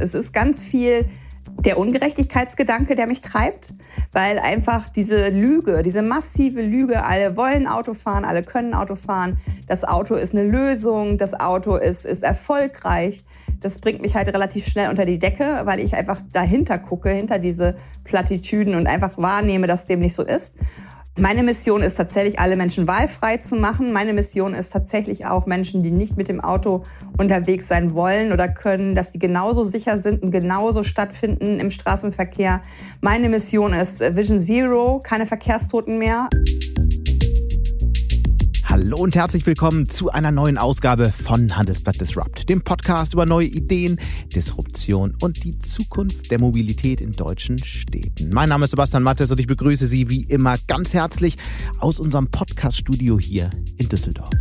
Es ist ganz viel der Ungerechtigkeitsgedanke, der mich treibt, weil einfach diese Lüge, diese massive Lüge, alle wollen Auto fahren, alle können Auto fahren, das Auto ist eine Lösung, das Auto ist, ist erfolgreich. Das bringt mich halt relativ schnell unter die Decke, weil ich einfach dahinter gucke, hinter diese Plattitüden und einfach wahrnehme, dass dem nicht so ist. Meine Mission ist tatsächlich, alle Menschen wahlfrei zu machen. Meine Mission ist tatsächlich auch Menschen, die nicht mit dem Auto unterwegs sein wollen oder können, dass sie genauso sicher sind und genauso stattfinden im Straßenverkehr. Meine Mission ist Vision Zero, keine Verkehrstoten mehr. Hallo und herzlich willkommen zu einer neuen Ausgabe von Handelsblatt Disrupt, dem Podcast über neue Ideen, Disruption und die Zukunft der Mobilität in deutschen Städten. Mein Name ist Sebastian Mattes und ich begrüße Sie wie immer ganz herzlich aus unserem Podcast-Studio hier in Düsseldorf.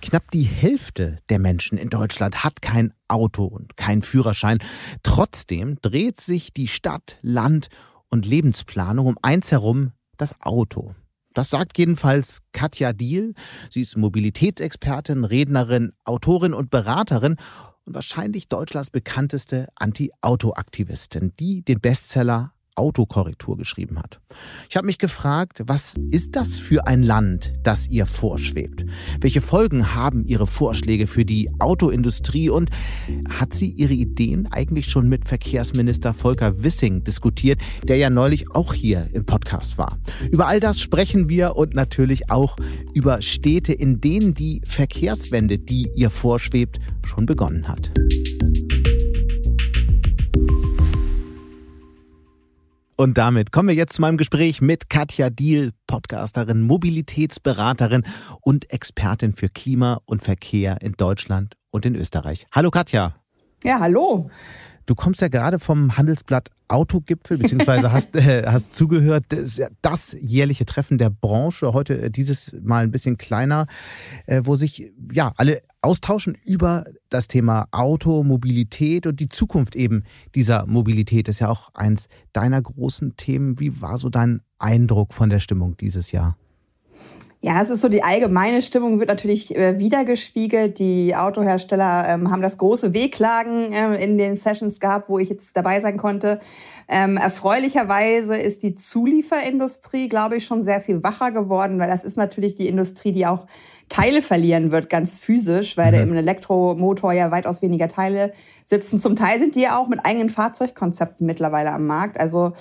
Knapp die Hälfte der Menschen in Deutschland hat kein Auto und keinen Führerschein. Trotzdem dreht sich die Stadt, Land und Lebensplanung um eins herum, das Auto. Das sagt jedenfalls Katja Diel. Sie ist Mobilitätsexpertin, Rednerin, Autorin und Beraterin und wahrscheinlich Deutschlands bekannteste Anti-Auto-Aktivistin, die den Bestseller Autokorrektur geschrieben hat. Ich habe mich gefragt, was ist das für ein Land, das ihr vorschwebt? Welche Folgen haben Ihre Vorschläge für die Autoindustrie und hat sie ihre Ideen eigentlich schon mit Verkehrsminister Volker Wissing diskutiert, der ja neulich auch hier im Podcast war? Über all das sprechen wir und natürlich auch über Städte, in denen die Verkehrswende, die ihr vorschwebt, schon begonnen hat. Und damit kommen wir jetzt zu meinem Gespräch mit Katja Diel, Podcasterin, Mobilitätsberaterin und Expertin für Klima und Verkehr in Deutschland und in Österreich. Hallo Katja. Ja, hallo. Du kommst ja gerade vom Handelsblatt Autogipfel, beziehungsweise hast, äh, hast zugehört, das, das, jährliche Treffen der Branche, heute äh, dieses Mal ein bisschen kleiner, äh, wo sich ja alle austauschen über das Thema Auto, Mobilität und die Zukunft eben dieser Mobilität. Das ist ja auch eins deiner großen Themen. Wie war so dein Eindruck von der Stimmung dieses Jahr? Ja, es ist so, die allgemeine Stimmung wird natürlich äh, wiedergespiegelt. Die Autohersteller ähm, haben das große Wehklagen äh, in den Sessions gehabt, wo ich jetzt dabei sein konnte. Ähm, erfreulicherweise ist die Zulieferindustrie, glaube ich, schon sehr viel wacher geworden, weil das ist natürlich die Industrie, die auch Teile verlieren wird, ganz physisch, weil mhm. im Elektromotor ja weitaus weniger Teile sitzen. Zum Teil sind die ja auch mit eigenen Fahrzeugkonzepten mittlerweile am Markt. Also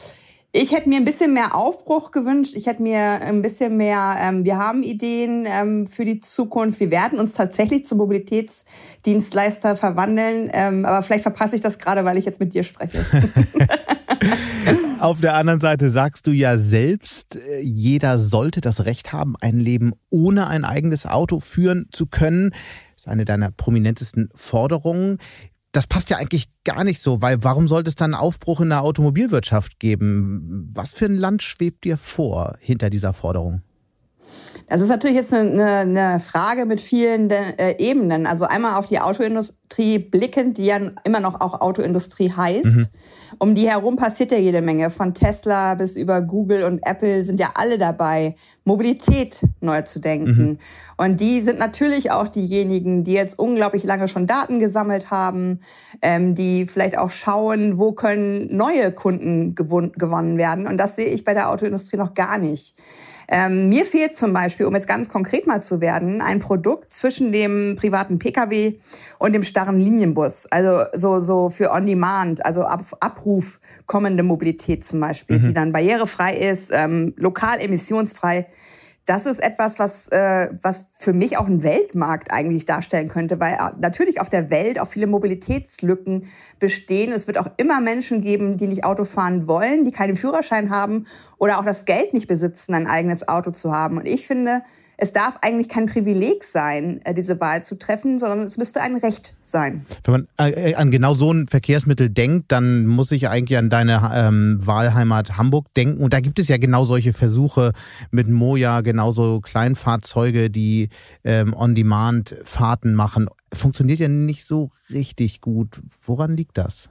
ich hätte mir ein bisschen mehr Aufbruch gewünscht. Ich hätte mir ein bisschen mehr, ähm, wir haben Ideen ähm, für die Zukunft. Wir werden uns tatsächlich zum Mobilitätsdienstleister verwandeln. Ähm, aber vielleicht verpasse ich das gerade, weil ich jetzt mit dir spreche. Auf der anderen Seite sagst du ja selbst, äh, jeder sollte das Recht haben, ein Leben ohne ein eigenes Auto führen zu können. Das ist eine deiner prominentesten Forderungen das passt ja eigentlich gar nicht so, weil warum sollte es dann einen Aufbruch in der Automobilwirtschaft geben? Was für ein Land schwebt dir vor hinter dieser Forderung? Das ist natürlich jetzt eine, eine Frage mit vielen äh, Ebenen. Also einmal auf die Autoindustrie blickend, die ja immer noch auch Autoindustrie heißt. Mhm. Um die herum passiert ja jede Menge. Von Tesla bis über Google und Apple sind ja alle dabei, Mobilität neu zu denken. Mhm. Und die sind natürlich auch diejenigen, die jetzt unglaublich lange schon Daten gesammelt haben, ähm, die vielleicht auch schauen, wo können neue Kunden gewonnen werden. Und das sehe ich bei der Autoindustrie noch gar nicht. Ähm, mir fehlt zum Beispiel, um jetzt ganz konkret mal zu werden, ein Produkt zwischen dem privaten Pkw und dem starren Linienbus. Also so, so für On-Demand, also Ab Abruf kommende Mobilität zum Beispiel, mhm. die dann barrierefrei ist, ähm, lokal emissionsfrei das ist etwas, was, äh, was für mich auch einen Weltmarkt eigentlich darstellen könnte, weil äh, natürlich auf der Welt auch viele Mobilitätslücken bestehen. Es wird auch immer Menschen geben, die nicht Auto fahren wollen, die keinen Führerschein haben oder auch das Geld nicht besitzen, ein eigenes Auto zu haben. Und ich finde, es darf eigentlich kein Privileg sein, äh, diese Wahl zu treffen, sondern es müsste ein Recht sein. Wenn man äh, an genau so ein Verkehrsmittel denkt, dann muss ich eigentlich an deine ähm, Wahlheimat Hamburg denken. Und da gibt es ja genau solche Versuche mit Moja, genauso Kleinfahrzeuge, die ähm, On-Demand-Fahrten machen. Funktioniert ja nicht so richtig gut. Woran liegt das?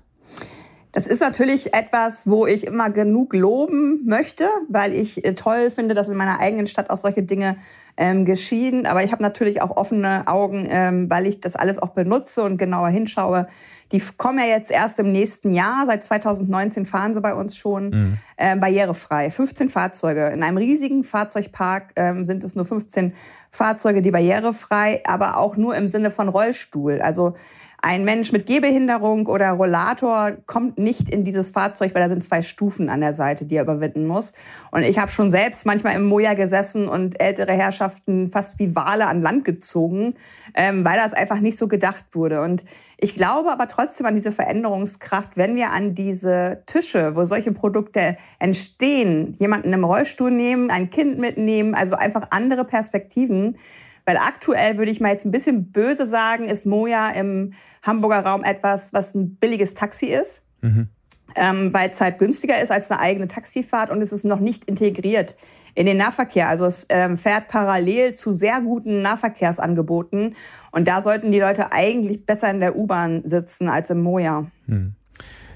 Das ist natürlich etwas, wo ich immer genug loben möchte, weil ich äh, toll finde, dass in meiner eigenen Stadt auch solche Dinge ähm, geschieden. Aber ich habe natürlich auch offene Augen, ähm, weil ich das alles auch benutze und genauer hinschaue. Die kommen ja jetzt erst im nächsten Jahr. Seit 2019 fahren sie bei uns schon mhm. äh, barrierefrei. 15 Fahrzeuge. In einem riesigen Fahrzeugpark ähm, sind es nur 15 Fahrzeuge, die barrierefrei, aber auch nur im Sinne von Rollstuhl. Also ein Mensch mit Gehbehinderung oder Rollator kommt nicht in dieses Fahrzeug, weil da sind zwei Stufen an der Seite, die er überwinden muss. Und ich habe schon selbst manchmal im Moja gesessen und ältere Herrschaften fast wie Wale an Land gezogen, ähm, weil das einfach nicht so gedacht wurde. Und ich glaube aber trotzdem an diese Veränderungskraft, wenn wir an diese Tische, wo solche Produkte entstehen, jemanden im Rollstuhl nehmen, ein Kind mitnehmen, also einfach andere Perspektiven. Weil aktuell würde ich mal jetzt ein bisschen böse sagen, ist Moja im Hamburger Raum etwas, was ein billiges Taxi ist, mhm. ähm, weil es halt günstiger ist als eine eigene Taxifahrt und es ist noch nicht integriert in den Nahverkehr. Also es ähm, fährt parallel zu sehr guten Nahverkehrsangeboten und da sollten die Leute eigentlich besser in der U-Bahn sitzen als im Moja. Mhm.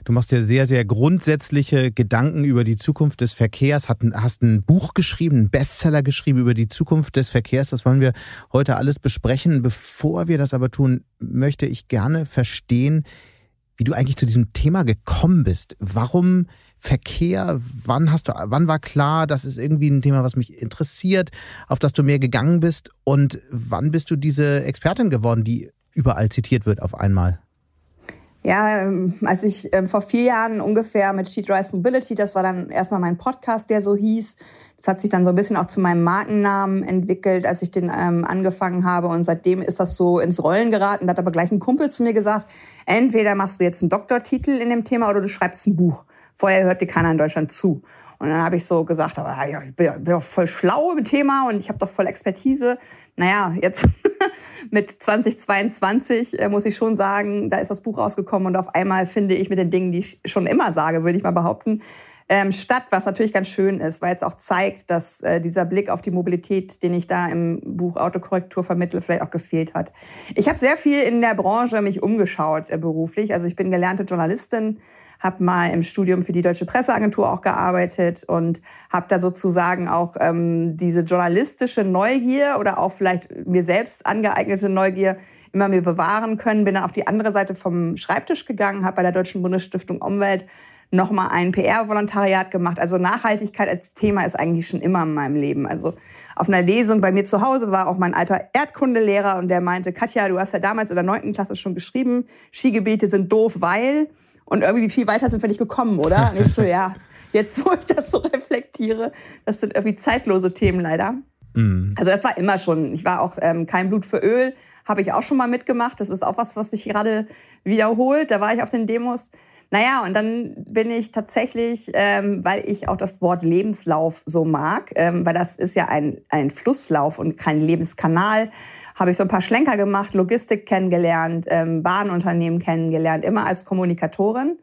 Du machst dir sehr, sehr grundsätzliche Gedanken über die Zukunft des Verkehrs, hast ein Buch geschrieben, einen Bestseller geschrieben über die Zukunft des Verkehrs. Das wollen wir heute alles besprechen. Bevor wir das aber tun, möchte ich gerne verstehen, wie du eigentlich zu diesem Thema gekommen bist. Warum Verkehr? Wann hast du, wann war klar, das ist irgendwie ein Thema, was mich interessiert, auf das du mehr gegangen bist? Und wann bist du diese Expertin geworden, die überall zitiert wird auf einmal? Ja, ähm, als ich ähm, vor vier Jahren ungefähr mit Sheet Rise Mobility, das war dann erstmal mein Podcast, der so hieß. Das hat sich dann so ein bisschen auch zu meinem Markennamen entwickelt, als ich den ähm, angefangen habe. Und seitdem ist das so ins Rollen geraten. Da hat aber gleich ein Kumpel zu mir gesagt, entweder machst du jetzt einen Doktortitel in dem Thema oder du schreibst ein Buch. Vorher hört dir keiner in Deutschland zu. Und dann habe ich so gesagt, aber ja, ich bin, bin doch voll schlau im Thema und ich habe doch voll Expertise. Naja, jetzt mit 2022 äh, muss ich schon sagen, da ist das Buch rausgekommen und auf einmal finde ich mit den Dingen, die ich schon immer sage, würde ich mal behaupten, ähm, statt, was natürlich ganz schön ist, weil es auch zeigt, dass äh, dieser Blick auf die Mobilität, den ich da im Buch Autokorrektur vermittle, vielleicht auch gefehlt hat. Ich habe sehr viel in der Branche mich umgeschaut äh, beruflich. Also ich bin gelernte Journalistin, habe mal im Studium für die Deutsche Presseagentur auch gearbeitet und habe da sozusagen auch ähm, diese journalistische Neugier oder auch vielleicht mir selbst angeeignete Neugier immer mir bewahren können. Bin dann auf die andere Seite vom Schreibtisch gegangen, habe bei der Deutschen Bundesstiftung Umwelt nochmal ein PR-Volontariat gemacht. Also Nachhaltigkeit als Thema ist eigentlich schon immer in meinem Leben. Also auf einer Lesung bei mir zu Hause war auch mein alter Erdkundelehrer und der meinte, Katja, du hast ja damals in der neunten Klasse schon geschrieben, Skigebiete sind doof, weil und irgendwie viel weiter sind wir nicht gekommen, oder? Und ich so, ja, jetzt wo ich das so reflektiere, das sind irgendwie zeitlose Themen leider. Mhm. Also das war immer schon, ich war auch ähm, kein Blut für Öl, habe ich auch schon mal mitgemacht. Das ist auch was, was sich gerade wiederholt. Da war ich auf den Demos. Naja, und dann bin ich tatsächlich, ähm, weil ich auch das Wort Lebenslauf so mag, ähm, weil das ist ja ein, ein Flusslauf und kein Lebenskanal, habe ich so ein paar Schlenker gemacht, Logistik kennengelernt, ähm, Bahnunternehmen kennengelernt, immer als Kommunikatorin.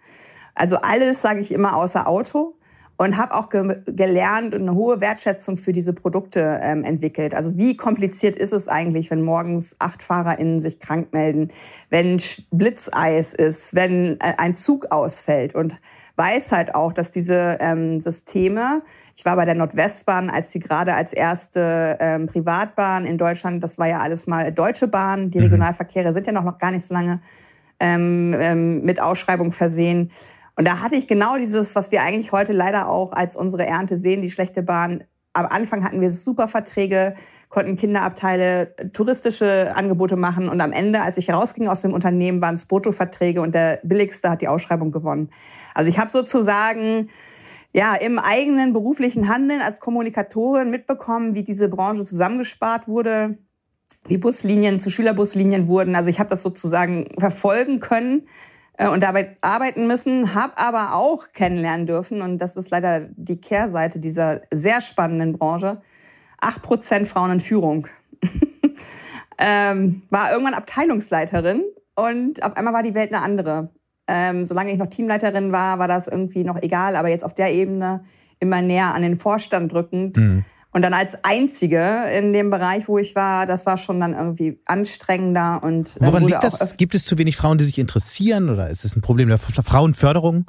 Also alles sage ich immer außer Auto und habe auch ge gelernt und eine hohe Wertschätzung für diese Produkte ähm, entwickelt. Also wie kompliziert ist es eigentlich, wenn morgens acht FahrerInnen sich krank melden, wenn Blitzeis ist, wenn äh, ein Zug ausfällt und weiß halt auch, dass diese ähm, Systeme ich war bei der Nordwestbahn, als sie gerade als erste ähm, Privatbahn in Deutschland, das war ja alles mal Deutsche Bahn, die mhm. Regionalverkehre sind ja noch, noch gar nicht so lange ähm, ähm, mit Ausschreibung versehen. Und da hatte ich genau dieses, was wir eigentlich heute leider auch als unsere Ernte sehen, die schlechte Bahn. Am Anfang hatten wir super Verträge, konnten Kinderabteile touristische Angebote machen und am Ende, als ich rausging aus dem Unternehmen, waren es Bruttoverträge und der billigste hat die Ausschreibung gewonnen. Also ich habe sozusagen ja, im eigenen beruflichen Handeln als Kommunikatorin mitbekommen, wie diese Branche zusammengespart wurde, wie Buslinien zu Schülerbuslinien wurden. Also ich habe das sozusagen verfolgen können äh, und dabei arbeiten müssen, habe aber auch kennenlernen dürfen, und das ist leider die Kehrseite dieser sehr spannenden Branche, acht Prozent Frauen in Führung. ähm, war irgendwann Abteilungsleiterin und auf einmal war die Welt eine andere. Ähm, solange ich noch Teamleiterin war, war das irgendwie noch egal, aber jetzt auf der Ebene immer näher an den Vorstand drückend. Mhm. Und dann als Einzige in dem Bereich, wo ich war, das war schon dann irgendwie anstrengender und. Woran liegt das? Gibt es zu wenig Frauen, die sich interessieren oder ist es ein Problem der Frauenförderung?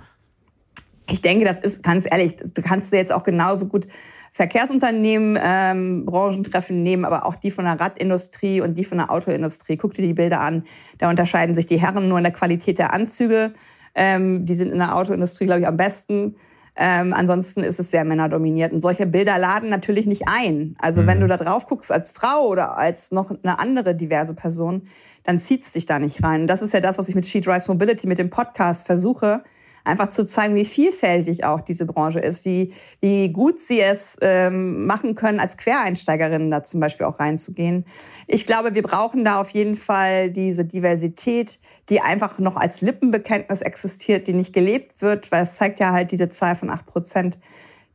Ich denke, das ist ganz ehrlich, du kannst du jetzt auch genauso gut Verkehrsunternehmen ähm, Branchentreffen nehmen, aber auch die von der Radindustrie und die von der Autoindustrie. Guck dir die Bilder an. Da unterscheiden sich die Herren nur in der Qualität der Anzüge. Ähm, die sind in der Autoindustrie, glaube ich, am besten. Ähm, ansonsten ist es sehr männerdominiert. Und solche Bilder laden natürlich nicht ein. Also mhm. wenn du da drauf guckst als Frau oder als noch eine andere diverse Person, dann zieht es dich da nicht rein. Und das ist ja das, was ich mit She Drives Mobility, mit dem Podcast versuche, einfach zu zeigen, wie vielfältig auch diese Branche ist, wie, wie gut sie es ähm, machen können, als Quereinsteigerinnen da zum Beispiel auch reinzugehen. Ich glaube, wir brauchen da auf jeden Fall diese Diversität, die einfach noch als Lippenbekenntnis existiert, die nicht gelebt wird, weil es zeigt ja halt diese Zahl von acht Prozent.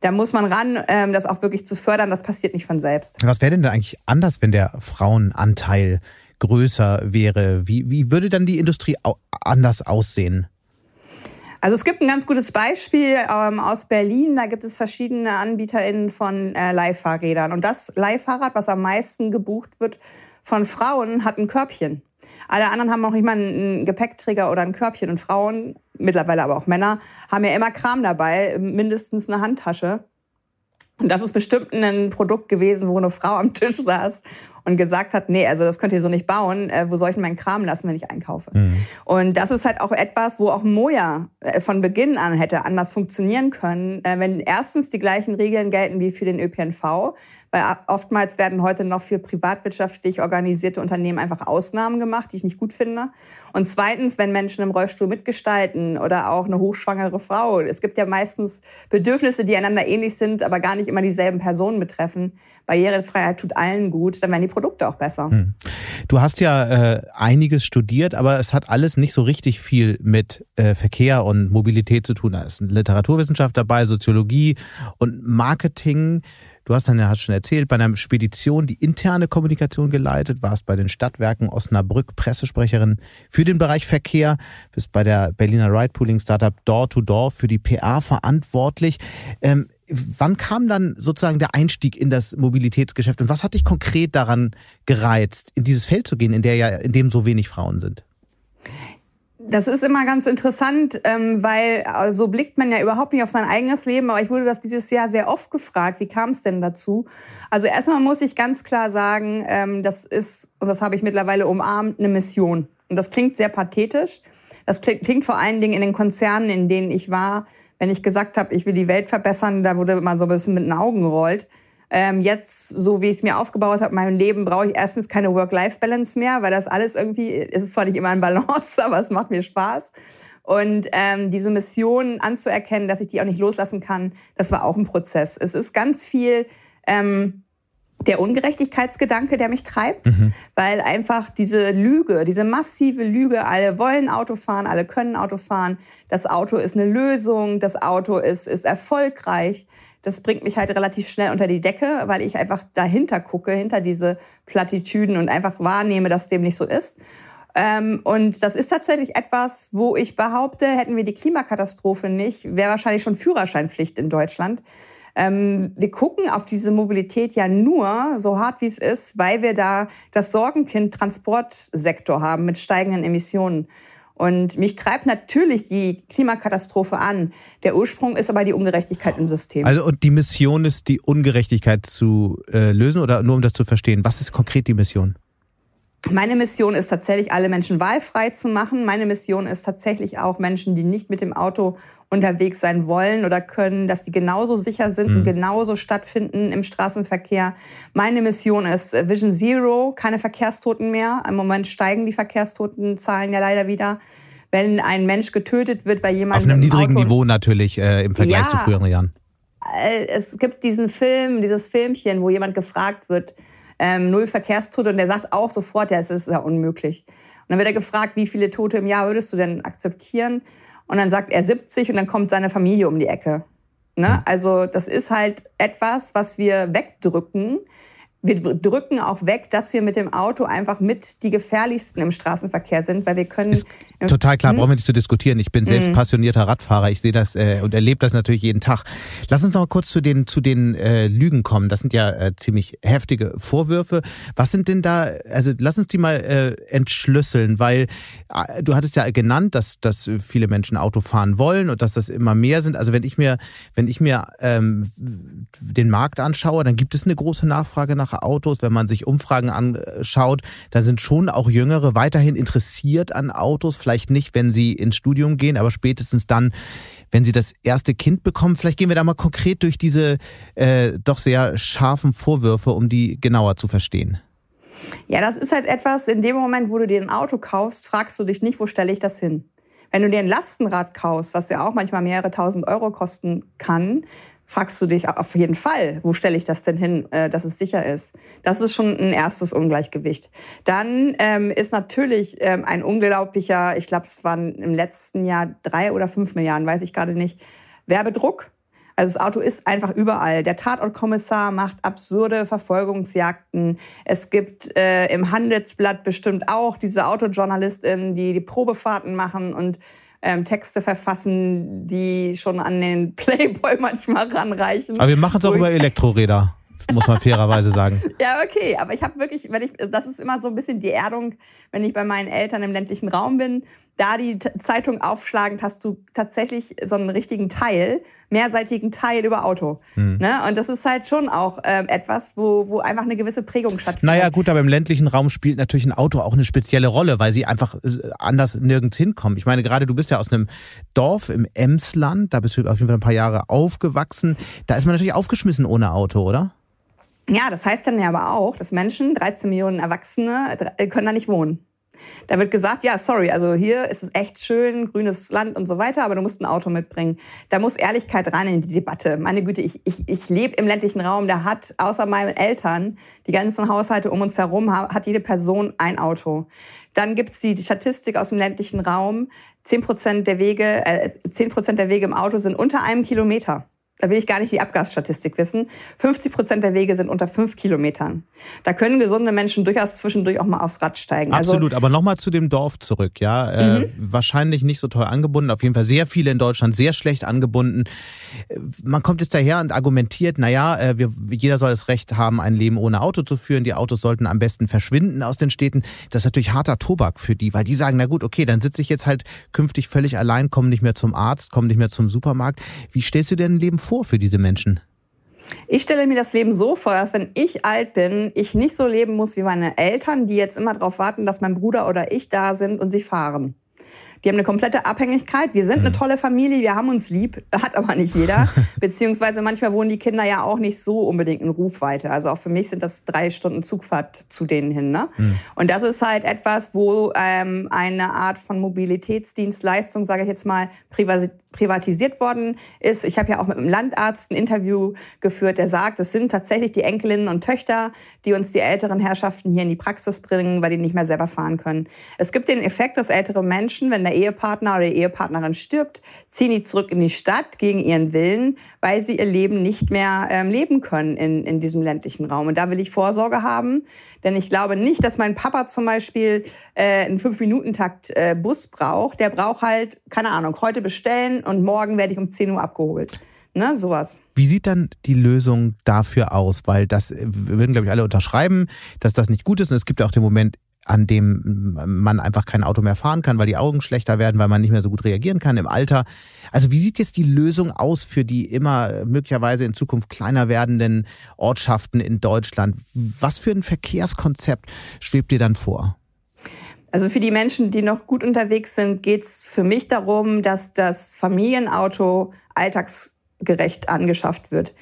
Da muss man ran, ähm, das auch wirklich zu fördern. Das passiert nicht von selbst. Was wäre denn da eigentlich anders, wenn der Frauenanteil größer wäre? Wie, wie würde dann die Industrie anders aussehen? Also es gibt ein ganz gutes Beispiel ähm, aus Berlin. Da gibt es verschiedene AnbieterInnen von äh, Leihfahrrädern. Und das Leihfahrrad, was am meisten gebucht wird von Frauen, hat ein Körbchen. Alle anderen haben auch nicht mal einen Gepäckträger oder ein Körbchen. Und Frauen, mittlerweile aber auch Männer, haben ja immer Kram dabei, mindestens eine Handtasche. Und das ist bestimmt ein Produkt gewesen, wo eine Frau am Tisch saß und gesagt hat, nee, also das könnt ihr so nicht bauen, äh, wo soll ich meinen Kram lassen, wenn ich einkaufe? Mhm. Und das ist halt auch etwas, wo auch Moja äh, von Beginn an hätte anders funktionieren können, äh, wenn erstens die gleichen Regeln gelten wie für den ÖPNV, weil oftmals werden heute noch für privatwirtschaftlich organisierte Unternehmen einfach Ausnahmen gemacht, die ich nicht gut finde. Und zweitens, wenn Menschen im Rollstuhl mitgestalten oder auch eine hochschwangere Frau. Es gibt ja meistens Bedürfnisse, die einander ähnlich sind, aber gar nicht immer dieselben Personen betreffen. Barrierefreiheit tut allen gut, dann werden die Produkte auch besser. Hm. Du hast ja äh, einiges studiert, aber es hat alles nicht so richtig viel mit äh, Verkehr und Mobilität zu tun. Da ist Literaturwissenschaft dabei, Soziologie und Marketing. Du hast dann ja hast schon erzählt, bei einer Spedition die interne Kommunikation geleitet, warst bei den Stadtwerken Osnabrück Pressesprecherin für den Bereich Verkehr, bist bei der Berliner Ride-Pooling-Startup Door-to-Door für die PR verantwortlich. Ähm, wann kam dann sozusagen der Einstieg in das Mobilitätsgeschäft und was hat dich konkret daran gereizt, in dieses Feld zu gehen, in der ja, in dem so wenig Frauen sind? Das ist immer ganz interessant, ähm, weil äh, so blickt man ja überhaupt nicht auf sein eigenes Leben. Aber ich wurde das dieses Jahr sehr oft gefragt. Wie kam es denn dazu? Also erstmal muss ich ganz klar sagen, ähm, das ist, und das habe ich mittlerweile umarmt, eine Mission. Und das klingt sehr pathetisch. Das klingt vor allen Dingen in den Konzernen, in denen ich war, wenn ich gesagt habe, ich will die Welt verbessern, da wurde man so ein bisschen mit den Augen gerollt. Ähm, jetzt, so wie ich es mir aufgebaut habe, mein Leben, brauche ich erstens keine Work-Life-Balance mehr, weil das alles irgendwie, es ist zwar nicht immer ein Balance, aber es macht mir Spaß. Und ähm, diese Mission anzuerkennen, dass ich die auch nicht loslassen kann, das war auch ein Prozess. Es ist ganz viel ähm, der Ungerechtigkeitsgedanke, der mich treibt, mhm. weil einfach diese Lüge, diese massive Lüge, alle wollen Auto fahren, alle können Auto fahren, das Auto ist eine Lösung, das Auto ist, ist erfolgreich das bringt mich halt relativ schnell unter die Decke, weil ich einfach dahinter gucke, hinter diese Plattitüden und einfach wahrnehme, dass dem nicht so ist. Ähm, und das ist tatsächlich etwas, wo ich behaupte, hätten wir die Klimakatastrophe nicht, wäre wahrscheinlich schon Führerscheinpflicht in Deutschland. Ähm, wir gucken auf diese Mobilität ja nur, so hart wie es ist, weil wir da das Sorgenkind Transportsektor haben mit steigenden Emissionen. Und mich treibt natürlich die Klimakatastrophe an. Der Ursprung ist aber die Ungerechtigkeit im System. Also und die Mission ist, die Ungerechtigkeit zu äh, lösen oder nur um das zu verstehen? Was ist konkret die Mission? Meine Mission ist tatsächlich, alle Menschen wahlfrei zu machen. Meine Mission ist tatsächlich auch Menschen, die nicht mit dem Auto unterwegs sein wollen oder können, dass sie genauso sicher sind mhm. und genauso stattfinden im Straßenverkehr. Meine Mission ist äh, Vision Zero, keine Verkehrstoten mehr. Im Moment steigen die Verkehrstotenzahlen ja leider wieder. Wenn ein Mensch getötet wird, weil jemand. Auf einem niedrigen Auto Niveau natürlich äh, im Vergleich ja, zu früheren Jahren. Äh, es gibt diesen Film, dieses Filmchen, wo jemand gefragt wird, ähm, null Verkehrstote und der sagt auch sofort, ja, es ist ja unmöglich. Und dann wird er gefragt, wie viele Tote im Jahr würdest du denn akzeptieren? und dann sagt er 70 und dann kommt seine Familie um die Ecke. Ne? Hm. Also das ist halt etwas, was wir wegdrücken, wir drücken auch weg, dass wir mit dem Auto einfach mit die gefährlichsten im Straßenverkehr sind, weil wir können. Ist total klar, hm? brauchen wir nicht zu diskutieren. Ich bin selbst hm. passionierter Radfahrer. Ich sehe das äh, und erlebe das natürlich jeden Tag. Lass uns noch mal kurz zu den zu den äh, Lügen kommen. Das sind ja äh, ziemlich heftige Vorwürfe. Was sind denn da? Also lass uns die mal äh, entschlüsseln, weil äh, du hattest ja genannt, dass dass viele Menschen Auto fahren wollen und dass das immer mehr sind. Also wenn ich mir wenn ich mir ähm, den Markt anschaue, dann gibt es eine große Nachfrage nach Autos. Wenn man sich Umfragen anschaut, da sind schon auch Jüngere weiterhin interessiert an Autos. Vielleicht nicht, wenn sie ins Studium gehen, aber spätestens dann, wenn sie das erste Kind bekommen. Vielleicht gehen wir da mal konkret durch diese äh, doch sehr scharfen Vorwürfe, um die genauer zu verstehen. Ja, das ist halt etwas, in dem Moment, wo du dir ein Auto kaufst, fragst du dich nicht, wo stelle ich das hin? Wenn du dir ein Lastenrad kaufst, was ja auch manchmal mehrere tausend Euro kosten kann, fragst du dich auf jeden Fall, wo stelle ich das denn hin, äh, dass es sicher ist. Das ist schon ein erstes Ungleichgewicht. Dann ähm, ist natürlich ähm, ein unglaublicher, ich glaube, es waren im letzten Jahr drei oder fünf Milliarden, weiß ich gerade nicht, Werbedruck. Also das Auto ist einfach überall. Der Tatortkommissar macht absurde Verfolgungsjagden. Es gibt äh, im Handelsblatt bestimmt auch diese Autojournalistinnen, die die Probefahrten machen und ähm, Texte verfassen, die schon an den Playboy manchmal ranreichen. Aber wir machen es auch über Elektroräder muss man fairerweise sagen. ja, okay, aber ich habe wirklich, wenn ich, das ist immer so ein bisschen die Erdung, wenn ich bei meinen Eltern im ländlichen Raum bin, da die Zeitung aufschlagend hast du tatsächlich so einen richtigen Teil, mehrseitigen Teil über Auto. Mhm. Ne? Und das ist halt schon auch äh, etwas, wo, wo einfach eine gewisse Prägung stattfindet. Naja, gut, aber im ländlichen Raum spielt natürlich ein Auto auch eine spezielle Rolle, weil sie einfach äh, anders nirgends hinkommen. Ich meine, gerade du bist ja aus einem Dorf im Emsland, da bist du auf jeden Fall ein paar Jahre aufgewachsen. Da ist man natürlich aufgeschmissen ohne Auto, oder? Ja, das heißt dann ja aber auch, dass Menschen, 13 Millionen Erwachsene, können da nicht wohnen. Da wird gesagt, ja, sorry, also hier ist es echt schön, grünes Land und so weiter, aber du musst ein Auto mitbringen. Da muss Ehrlichkeit rein in die Debatte. Meine Güte, ich, ich, ich lebe im ländlichen Raum, da hat außer meinen Eltern, die ganzen Haushalte um uns herum, hat jede Person ein Auto. Dann gibt's die, die Statistik aus dem ländlichen Raum, 10 Prozent der Wege, äh, 10 Prozent der Wege im Auto sind unter einem Kilometer da will ich gar nicht die Abgasstatistik wissen, 50 Prozent der Wege sind unter fünf Kilometern. Da können gesunde Menschen durchaus zwischendurch auch mal aufs Rad steigen. Also Absolut, also, aber nochmal zu dem Dorf zurück, ja. Äh, mhm. wahrscheinlich nicht so toll angebunden, auf jeden Fall sehr viele in Deutschland sehr schlecht angebunden. Man kommt jetzt daher und argumentiert, naja, äh, wir, jeder soll das Recht haben, ein Leben ohne Auto zu führen. Die Autos sollten am besten verschwinden aus den Städten. Das ist natürlich harter Tobak für die, weil die sagen, na gut, okay, dann sitze ich jetzt halt künftig völlig allein, komme nicht mehr zum Arzt, komme nicht mehr zum Supermarkt. Wie stellst du dir ein Leben vor? Vor für diese Menschen? Ich stelle mir das Leben so vor, dass wenn ich alt bin, ich nicht so leben muss wie meine Eltern, die jetzt immer darauf warten, dass mein Bruder oder ich da sind und sie fahren. Die haben eine komplette Abhängigkeit. Wir sind eine mhm. tolle Familie, wir haben uns lieb, hat aber nicht jeder. Beziehungsweise manchmal wohnen die Kinder ja auch nicht so unbedingt in Rufweite. Also auch für mich sind das drei Stunden Zugfahrt zu denen hin. Ne? Mhm. Und das ist halt etwas, wo ähm, eine Art von Mobilitätsdienstleistung, sage ich jetzt mal, privatisiert worden ist. Ich habe ja auch mit einem Landarzt ein Interview geführt, der sagt, es sind tatsächlich die Enkelinnen und Töchter, die uns die älteren Herrschaften hier in die Praxis bringen, weil die nicht mehr selber fahren können. Es gibt den Effekt, dass ältere Menschen, wenn der Ehepartner oder die Ehepartnerin stirbt, ziehen die zurück in die Stadt gegen ihren Willen, weil sie ihr Leben nicht mehr ähm, leben können in, in diesem ländlichen Raum. Und da will ich Vorsorge haben, denn ich glaube nicht, dass mein Papa zum Beispiel äh, einen Fünf-Minuten-Takt äh, Bus braucht. Der braucht halt, keine Ahnung, heute bestellen und morgen werde ich um 10 Uhr abgeholt. Ne, sowas. Wie sieht dann die Lösung dafür aus? Weil das würden, glaube ich, alle unterschreiben, dass das nicht gut ist. Und es gibt ja auch den Moment, an dem man einfach kein Auto mehr fahren kann, weil die Augen schlechter werden, weil man nicht mehr so gut reagieren kann im Alter. Also wie sieht jetzt die Lösung aus für die immer möglicherweise in Zukunft kleiner werdenden Ortschaften in Deutschland? Was für ein Verkehrskonzept schwebt dir dann vor? Also für die Menschen, die noch gut unterwegs sind, geht es für mich darum, dass das Familienauto alltagsgerecht angeschafft wird.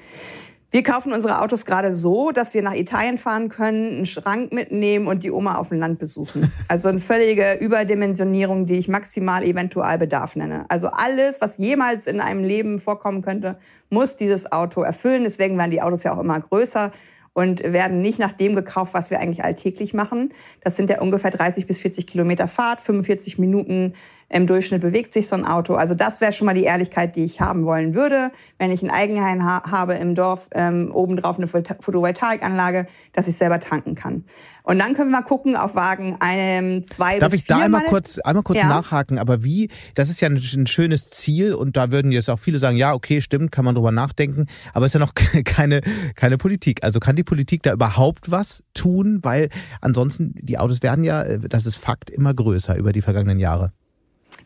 Wir kaufen unsere Autos gerade so, dass wir nach Italien fahren können, einen Schrank mitnehmen und die Oma auf dem Land besuchen. Also eine völlige Überdimensionierung, die ich maximal Eventualbedarf nenne. Also alles, was jemals in einem Leben vorkommen könnte, muss dieses Auto erfüllen. Deswegen werden die Autos ja auch immer größer und werden nicht nach dem gekauft, was wir eigentlich alltäglich machen. Das sind ja ungefähr 30 bis 40 Kilometer Fahrt, 45 Minuten im Durchschnitt bewegt sich so ein Auto. Also das wäre schon mal die Ehrlichkeit, die ich haben wollen würde, wenn ich ein Eigenheim ha habe im Dorf, ähm, obendrauf eine Photovoltaikanlage, dass ich selber tanken kann. Und dann können wir gucken auf Wagen einem, zwei Darf bis ich da vier einmal Mal- kurz, einmal kurz Ja. nachhaken? Aber wie, das ist ja ein, ein schönes Ziel und da würden jetzt auch viele sagen, ja, okay, stimmt, kann man drüber nachdenken, aber es ist ja noch keine, keine Politik. Also kann die Politik da überhaupt was tun? Weil ansonsten, die Autos werden ja, äh, das ist Fakt, immer größer über die vergangenen Jahre.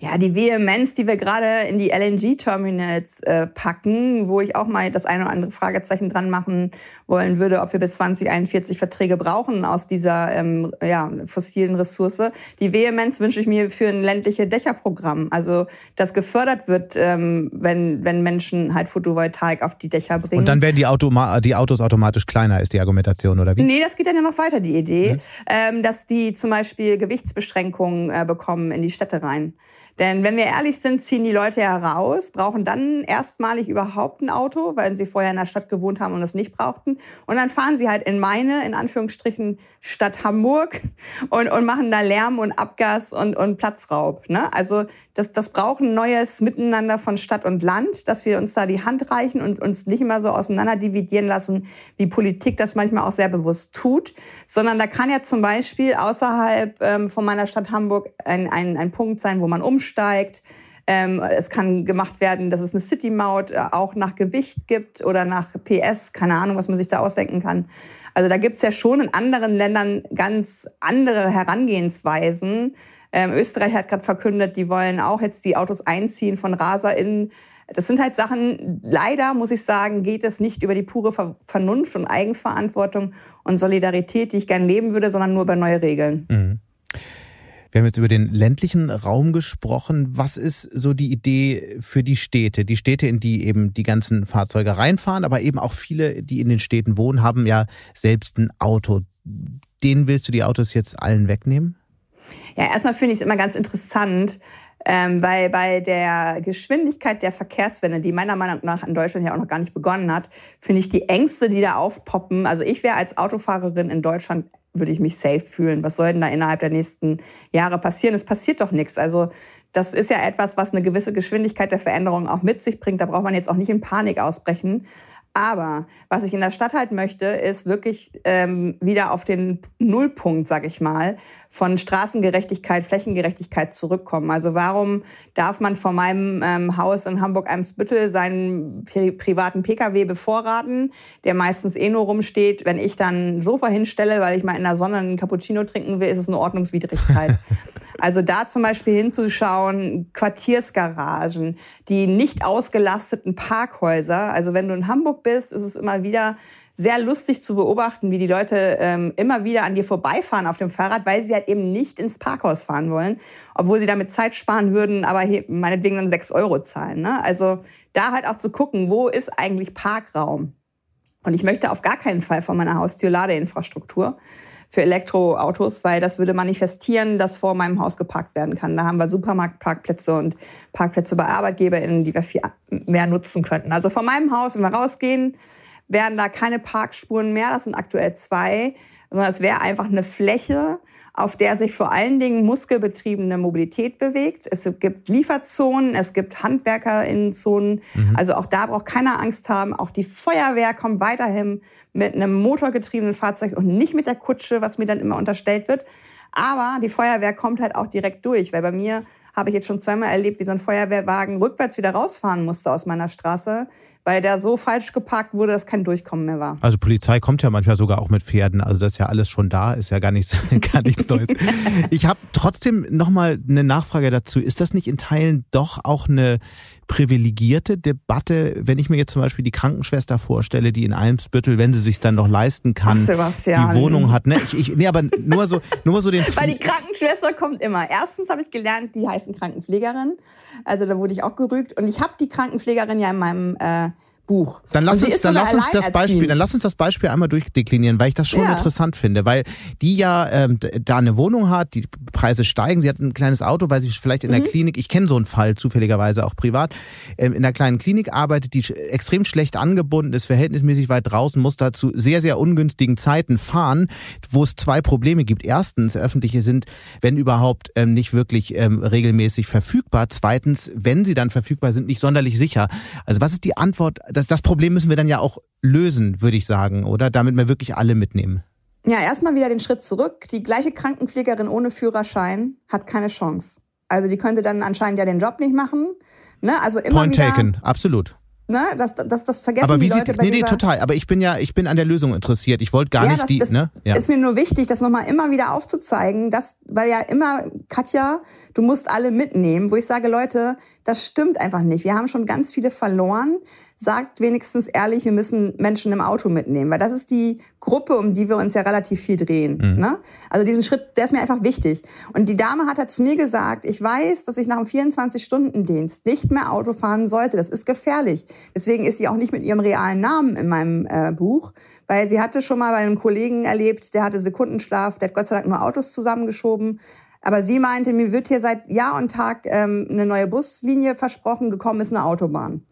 Ja, die Vehemenz, die wir gerade in die LNG-Terminals äh, packen, wo ich auch mal das eine oder andere Fragezeichen dran machen wollen würde, ob wir bis 2041 Verträge brauchen aus dieser ähm, ja, fossilen Ressource. Die Vehemenz wünsche ich mir für ein ländliche Dächerprogramm. Also, dass gefördert wird, ähm, wenn, wenn Menschen halt Photovoltaik auf die Dächer bringen. Und dann werden die, Automa die Autos automatisch kleiner, ist die Argumentation, oder wie? Nee, das geht dann ja noch weiter, die Idee, ähm, dass die zum Beispiel Gewichtsbeschränkungen äh, bekommen in die Städte rein. Denn wenn wir ehrlich sind, ziehen die Leute ja raus, brauchen dann erstmalig überhaupt ein Auto, weil sie vorher in der Stadt gewohnt haben und es nicht brauchten. Und dann fahren sie halt in meine, in Anführungsstrichen, Stadt Hamburg und, und machen da Lärm und Abgas und, und Platzraub. Ne? Also das, das braucht ein neues Miteinander von Stadt und Land, dass wir uns da die Hand reichen und uns nicht immer so auseinander dividieren lassen, wie Politik das manchmal auch sehr bewusst tut, sondern da kann ja zum Beispiel außerhalb ähm, von meiner Stadt Hamburg ein, ein, ein Punkt sein, wo man umsteigt. Ähm, es kann gemacht werden, dass es eine City-Maut äh, auch nach Gewicht gibt oder nach PS, keine Ahnung, was man sich da ausdenken kann. Also da gibt's ja schon in anderen Ländern ganz andere Herangehensweisen. Ähm, Österreich hat gerade verkündet, die wollen auch jetzt die Autos einziehen von RaserInnen. Das sind halt Sachen, leider muss ich sagen, geht es nicht über die pure Ver Vernunft und Eigenverantwortung und Solidarität, die ich gern leben würde, sondern nur über neue Regeln. Wir haben jetzt über den ländlichen Raum gesprochen. Was ist so die Idee für die Städte? Die Städte, in die eben die ganzen Fahrzeuge reinfahren, aber eben auch viele, die in den Städten wohnen, haben ja selbst ein Auto. Denen willst du die Autos jetzt allen wegnehmen? Ja, erstmal finde ich es immer ganz interessant, ähm, weil bei der Geschwindigkeit der Verkehrswende, die meiner Meinung nach in Deutschland ja auch noch gar nicht begonnen hat, finde ich die Ängste, die da aufpoppen. Also ich wäre als Autofahrerin in Deutschland, würde ich mich safe fühlen. Was soll denn da innerhalb der nächsten Jahre passieren? Es passiert doch nichts. Also das ist ja etwas, was eine gewisse Geschwindigkeit der Veränderung auch mit sich bringt. Da braucht man jetzt auch nicht in Panik ausbrechen. Aber was ich in der Stadt halt möchte, ist wirklich ähm, wieder auf den Nullpunkt, sag ich mal, von Straßengerechtigkeit, Flächengerechtigkeit zurückkommen. Also warum darf man vor meinem ähm, Haus in Hamburg-Eimsbüttel seinen pri privaten Pkw bevorraten, der meistens eh nur rumsteht. Wenn ich dann ein Sofa hinstelle, weil ich mal in der Sonne einen Cappuccino trinken will, ist es eine Ordnungswidrigkeit. Also da zum Beispiel hinzuschauen, Quartiersgaragen, die nicht ausgelasteten Parkhäuser. Also wenn du in Hamburg bist, ist es immer wieder sehr lustig zu beobachten, wie die Leute ähm, immer wieder an dir vorbeifahren auf dem Fahrrad, weil sie halt eben nicht ins Parkhaus fahren wollen, obwohl sie damit Zeit sparen würden, aber meinetwegen dann sechs Euro zahlen. Ne? Also da halt auch zu gucken, wo ist eigentlich Parkraum? Und ich möchte auf gar keinen Fall von meiner Haustür Ladeinfrastruktur für Elektroautos, weil das würde manifestieren, dass vor meinem Haus geparkt werden kann. Da haben wir Supermarktparkplätze und Parkplätze bei ArbeitgeberInnen, die wir viel mehr nutzen könnten. Also von meinem Haus, wenn wir rausgehen, werden da keine Parkspuren mehr. Das sind aktuell zwei, sondern es wäre einfach eine Fläche, auf der sich vor allen Dingen muskelbetriebene Mobilität bewegt. Es gibt Lieferzonen, es gibt HandwerkerInnenzonen. Mhm. Also auch da braucht keiner Angst haben. Auch die Feuerwehr kommt weiterhin mit einem motorgetriebenen Fahrzeug und nicht mit der Kutsche, was mir dann immer unterstellt wird. Aber die Feuerwehr kommt halt auch direkt durch, weil bei mir habe ich jetzt schon zweimal erlebt, wie so ein Feuerwehrwagen rückwärts wieder rausfahren musste aus meiner Straße, weil der so falsch geparkt wurde, dass kein Durchkommen mehr war. Also Polizei kommt ja manchmal sogar auch mit Pferden, also das ist ja alles schon da, ist ja gar nichts, gar nichts Neues. Ich habe trotzdem nochmal eine Nachfrage dazu. Ist das nicht in Teilen doch auch eine privilegierte Debatte, wenn ich mir jetzt zum Beispiel die Krankenschwester vorstelle, die in Eimsbüttel, wenn sie sich dann noch leisten kann, die Wohnung hat. Ne, ich, ich, nee, aber nur so, nur so den. Weil die Krankenschwester kommt immer. Erstens habe ich gelernt, die heißen Krankenpflegerin. Also da wurde ich auch gerügt. Und ich habe die Krankenpflegerin ja in meinem äh, Buch. Dann lass uns, dann lass uns das Beispiel, dann lass uns das Beispiel einmal durchdeklinieren, weil ich das schon ja. interessant finde, weil die ja ähm, da eine Wohnung hat, die Preise steigen, sie hat ein kleines Auto, weil sie vielleicht in mhm. der Klinik, ich kenne so einen Fall zufälligerweise auch privat, ähm, in einer kleinen Klinik arbeitet, die extrem schlecht angebunden ist, verhältnismäßig weit draußen, muss da zu sehr, sehr ungünstigen Zeiten fahren, wo es zwei Probleme gibt. Erstens, öffentliche sind, wenn überhaupt, ähm, nicht wirklich ähm, regelmäßig verfügbar. Zweitens, wenn sie dann verfügbar sind, nicht sonderlich sicher. Also was ist die Antwort? Das, das Problem müssen wir dann ja auch lösen, würde ich sagen, oder? Damit wir wirklich alle mitnehmen. Ja, erstmal wieder den Schritt zurück. Die gleiche Krankenpflegerin ohne Führerschein hat keine Chance. Also die könnte dann anscheinend ja den Job nicht machen. Ne? Also immer Point wieder, taken, absolut. Ne, das, das, das vergessen aber wie die Leute sieht, nee, nee, total. Aber ich bin ja, ich bin an der Lösung interessiert. Ich wollte gar ja, nicht das, die, das ne? Ja. Ist mir nur wichtig, das nochmal immer wieder aufzuzeigen, dass, weil ja immer, Katja, du musst alle mitnehmen, wo ich sage, Leute, das stimmt einfach nicht. Wir haben schon ganz viele verloren sagt wenigstens ehrlich, wir müssen Menschen im Auto mitnehmen, weil das ist die Gruppe, um die wir uns ja relativ viel drehen. Mhm. Ne? Also diesen Schritt, der ist mir einfach wichtig. Und die Dame hat halt zu mir gesagt, ich weiß, dass ich nach einem 24-Stunden-Dienst nicht mehr Auto fahren sollte. Das ist gefährlich. Deswegen ist sie auch nicht mit ihrem realen Namen in meinem äh, Buch, weil sie hatte schon mal bei einem Kollegen erlebt, der hatte Sekundenschlaf, der hat Gott sei Dank nur Autos zusammengeschoben. Aber sie meinte, mir wird hier seit Jahr und Tag ähm, eine neue Buslinie versprochen, gekommen ist eine Autobahn.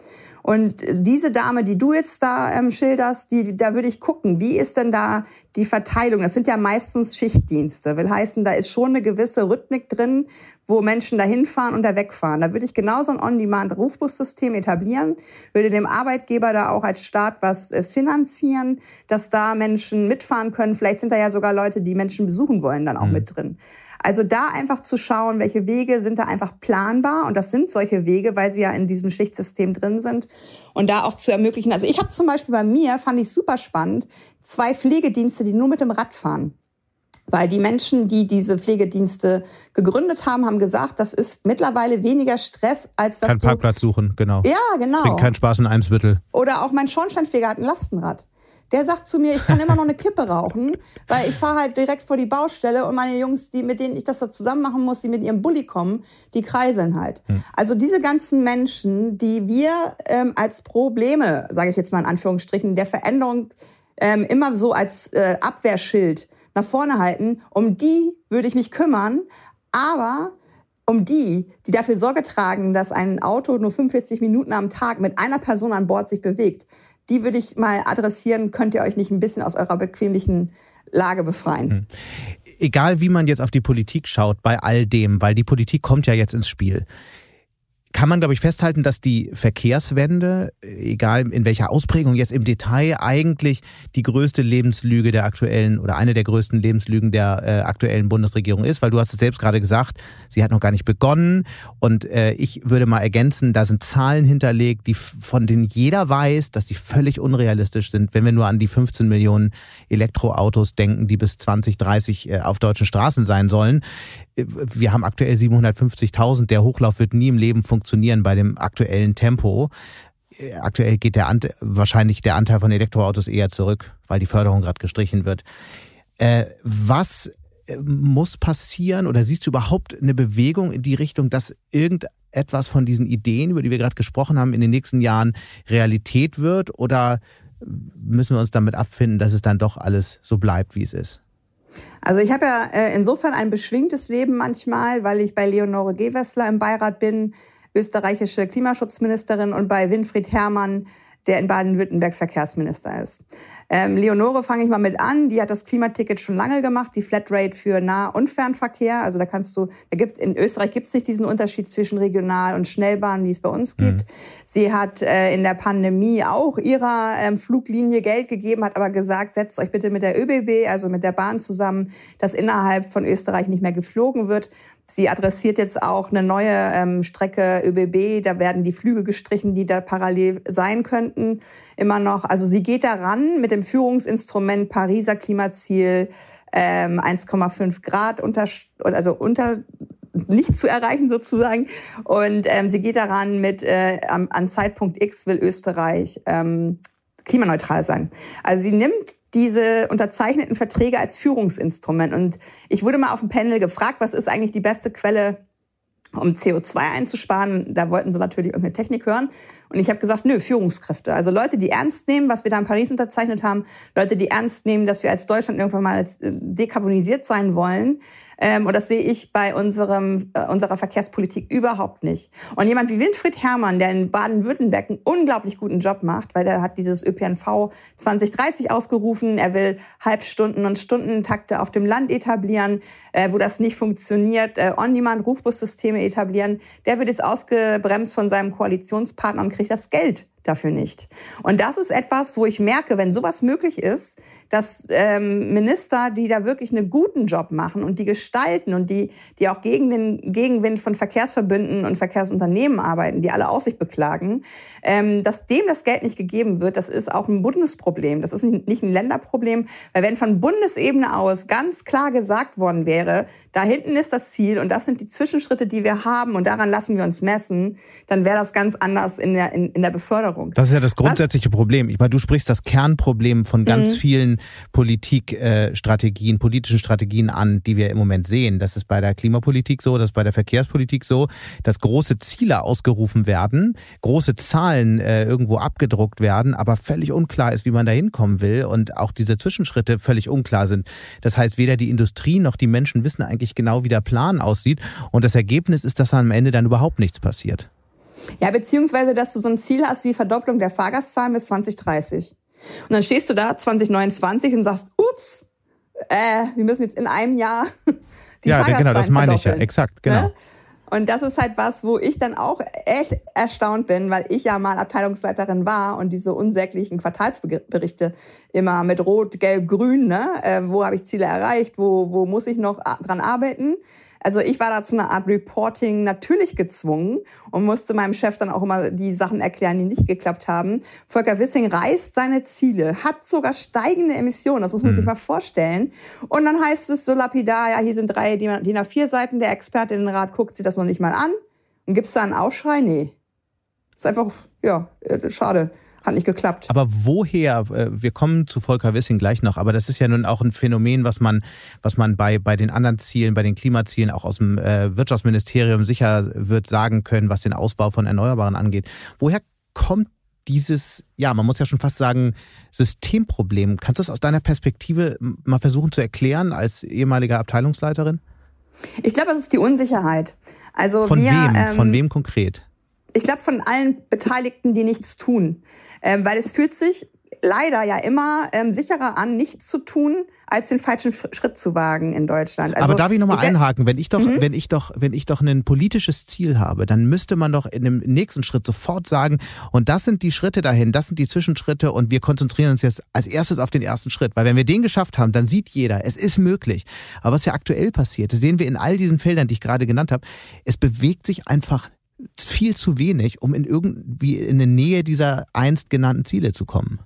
Und diese Dame, die du jetzt da ähm, schilderst, die, da würde ich gucken, wie ist denn da die Verteilung? Das sind ja meistens Schichtdienste. Will heißen, da ist schon eine gewisse Rhythmik drin, wo Menschen da hinfahren und da wegfahren. Da würde ich genauso ein On-Demand-Rufbussystem etablieren, würde dem Arbeitgeber da auch als Staat was äh, finanzieren, dass da Menschen mitfahren können. Vielleicht sind da ja sogar Leute, die Menschen besuchen wollen, dann auch mhm. mit drin. Also da einfach zu schauen, welche Wege sind da einfach planbar und das sind solche Wege, weil sie ja in diesem Schichtsystem drin sind und da auch zu ermöglichen. Also ich habe zum Beispiel bei mir, fand ich super spannend, zwei Pflegedienste, die nur mit dem Rad fahren. Weil die Menschen, die diese Pflegedienste gegründet haben, haben gesagt, das ist mittlerweile weniger Stress, als das. Kein Parkplatz suchen, genau. Ja, genau. Bringt keinen Spaß in Eimsbüttel. Oder auch mein Schornsteinfeger hat ein Lastenrad der sagt zu mir, ich kann immer noch eine Kippe rauchen, weil ich fahre halt direkt vor die Baustelle und meine Jungs, die mit denen ich das da zusammen machen muss, die mit ihrem Bulli kommen, die kreiseln halt. Hm. Also diese ganzen Menschen, die wir ähm, als Probleme, sage ich jetzt mal in Anführungsstrichen, der Veränderung ähm, immer so als äh, Abwehrschild nach vorne halten, um die würde ich mich kümmern, aber um die, die dafür Sorge tragen, dass ein Auto nur 45 Minuten am Tag mit einer Person an Bord sich bewegt, die würde ich mal adressieren. Könnt ihr euch nicht ein bisschen aus eurer bequemlichen Lage befreien? Hm. Egal wie man jetzt auf die Politik schaut, bei all dem, weil die Politik kommt ja jetzt ins Spiel kann man, glaube ich, festhalten, dass die Verkehrswende, egal in welcher Ausprägung jetzt im Detail, eigentlich die größte Lebenslüge der aktuellen oder eine der größten Lebenslügen der äh, aktuellen Bundesregierung ist, weil du hast es selbst gerade gesagt, sie hat noch gar nicht begonnen und äh, ich würde mal ergänzen, da sind Zahlen hinterlegt, die von denen jeder weiß, dass die völlig unrealistisch sind, wenn wir nur an die 15 Millionen Elektroautos denken, die bis 2030 äh, auf deutschen Straßen sein sollen. Wir haben aktuell 750.000, der Hochlauf wird nie im Leben funktionieren bei dem aktuellen Tempo. Äh, aktuell geht der Ant wahrscheinlich der Anteil von Elektroautos eher zurück, weil die Förderung gerade gestrichen wird. Äh, was äh, muss passieren oder siehst du überhaupt eine Bewegung in die Richtung, dass irgendetwas von diesen Ideen, über die wir gerade gesprochen haben, in den nächsten Jahren Realität wird? Oder müssen wir uns damit abfinden, dass es dann doch alles so bleibt, wie es ist? Also ich habe ja äh, insofern ein beschwingtes Leben manchmal, weil ich bei Leonore Gewessler im Beirat bin, österreichische Klimaschutzministerin und bei Winfried Herrmann, der in Baden-Württemberg Verkehrsminister ist. Ähm, Leonore fange ich mal mit an. Die hat das Klimaticket schon lange gemacht, die Flatrate für Nah- und Fernverkehr. Also da kannst du, da gibt's in Österreich gibt es nicht diesen Unterschied zwischen Regional- und Schnellbahn, wie es bei uns gibt. Mhm. Sie hat äh, in der Pandemie auch ihrer ähm, Fluglinie Geld gegeben, hat aber gesagt, setzt euch bitte mit der ÖBB, also mit der Bahn zusammen, dass innerhalb von Österreich nicht mehr geflogen wird. Sie adressiert jetzt auch eine neue ähm, Strecke ÖBB. Da werden die Flüge gestrichen, die da parallel sein könnten, immer noch. Also sie geht daran mit dem Führungsinstrument Pariser Klimaziel ähm, 1,5 Grad unter, also unter nicht zu erreichen sozusagen. Und ähm, sie geht daran mit äh, an, Zeitpunkt X will Österreich ähm, klimaneutral sein. Also sie nimmt diese unterzeichneten Verträge als Führungsinstrument. Und ich wurde mal auf dem Panel gefragt, was ist eigentlich die beste Quelle, um CO2 einzusparen. Da wollten sie natürlich irgendeine Technik hören. Und ich habe gesagt, nö, Führungskräfte. Also Leute, die ernst nehmen, was wir da in Paris unterzeichnet haben, Leute, die ernst nehmen, dass wir als Deutschland irgendwann mal äh, dekarbonisiert sein wollen, ähm, und das sehe ich bei unserem, äh, unserer Verkehrspolitik überhaupt nicht. Und jemand wie Winfried Herrmann, der in Baden-Württemberg einen unglaublich guten Job macht, weil der hat dieses ÖPNV 2030 ausgerufen. Er will Halbstunden- und Stundentakte auf dem Land etablieren, äh, wo das nicht funktioniert, äh, On-Demand-Rufbussysteme etablieren. Der wird jetzt ausgebremst von seinem Koalitionspartner und kriegt das Geld dafür nicht. Und das ist etwas, wo ich merke, wenn sowas möglich ist, dass ähm, Minister, die da wirklich einen guten Job machen und die gestalten und die, die auch gegen den Gegenwind von Verkehrsverbünden und Verkehrsunternehmen arbeiten, die alle auf sich beklagen, ähm, dass dem das Geld nicht gegeben wird, das ist auch ein Bundesproblem. Das ist nicht ein Länderproblem, weil wenn von Bundesebene aus ganz klar gesagt worden wäre, da hinten ist das Ziel und das sind die Zwischenschritte, die wir haben und daran lassen wir uns messen, dann wäre das ganz anders in der, in, in der Beförderung. Das ist ja das grundsätzliche Was? Problem. Ich meine, du sprichst das Kernproblem von ganz mhm. vielen Politikstrategien, politischen Strategien an, die wir im Moment sehen. Das ist bei der Klimapolitik so, das ist bei der Verkehrspolitik so, dass große Ziele ausgerufen werden, große Zahlen äh, irgendwo abgedruckt werden, aber völlig unklar ist, wie man da hinkommen will und auch diese Zwischenschritte völlig unklar sind. Das heißt, weder die Industrie noch die Menschen wissen eigentlich genau, wie der Plan aussieht. Und das Ergebnis ist, dass am Ende dann überhaupt nichts passiert. Ja, beziehungsweise, dass du so ein Ziel hast wie Verdopplung der Fahrgastzahlen bis 2030. Und dann stehst du da 2029 und sagst, ups, äh, wir müssen jetzt in einem Jahr die Ja, genau, das meine ich ja, exakt, genau. Ne? Und das ist halt was, wo ich dann auch echt erstaunt bin, weil ich ja mal Abteilungsleiterin war und diese unsäglichen Quartalsberichte immer mit Rot, Gelb, Grün, ne? Äh, wo habe ich Ziele erreicht, wo, wo muss ich noch dran arbeiten? Also ich war da zu einer Art Reporting natürlich gezwungen und musste meinem Chef dann auch immer die Sachen erklären, die nicht geklappt haben. Volker Wissing reißt seine Ziele, hat sogar steigende Emissionen, das muss man mhm. sich mal vorstellen. Und dann heißt es so lapidar, ja, hier sind drei DIN A4 Seiten, der Expertinnenrat guckt sich das noch nicht mal an. Und gibt's da einen Aufschrei? Nee. Ist einfach, ja, äh, schade hat nicht geklappt. Aber woher, äh, wir kommen zu Volker Wissing gleich noch, aber das ist ja nun auch ein Phänomen, was man, was man bei, bei den anderen Zielen, bei den Klimazielen auch aus dem äh, Wirtschaftsministerium sicher wird sagen können, was den Ausbau von Erneuerbaren angeht. Woher kommt dieses, ja, man muss ja schon fast sagen, Systemproblem? Kannst du das aus deiner Perspektive mal versuchen zu erklären als ehemalige Abteilungsleiterin? Ich glaube, es ist die Unsicherheit. Also von wir, wem? Ähm, von wem konkret? Ich glaube, von allen Beteiligten, die nichts tun. Ähm, weil es fühlt sich leider ja immer ähm, sicherer an, nichts zu tun, als den falschen Schritt zu wagen in Deutschland. Also, Aber darf ich nochmal einhaken? Wenn ich doch, mhm. wenn ich doch, wenn ich doch ein politisches Ziel habe, dann müsste man doch in dem nächsten Schritt sofort sagen, und das sind die Schritte dahin, das sind die Zwischenschritte und wir konzentrieren uns jetzt als erstes auf den ersten Schritt. Weil wenn wir den geschafft haben, dann sieht jeder, es ist möglich. Aber was ja aktuell passiert, sehen wir in all diesen Feldern, die ich gerade genannt habe, es bewegt sich einfach viel zu wenig, um in irgendwie in der Nähe dieser einst genannten Ziele zu kommen.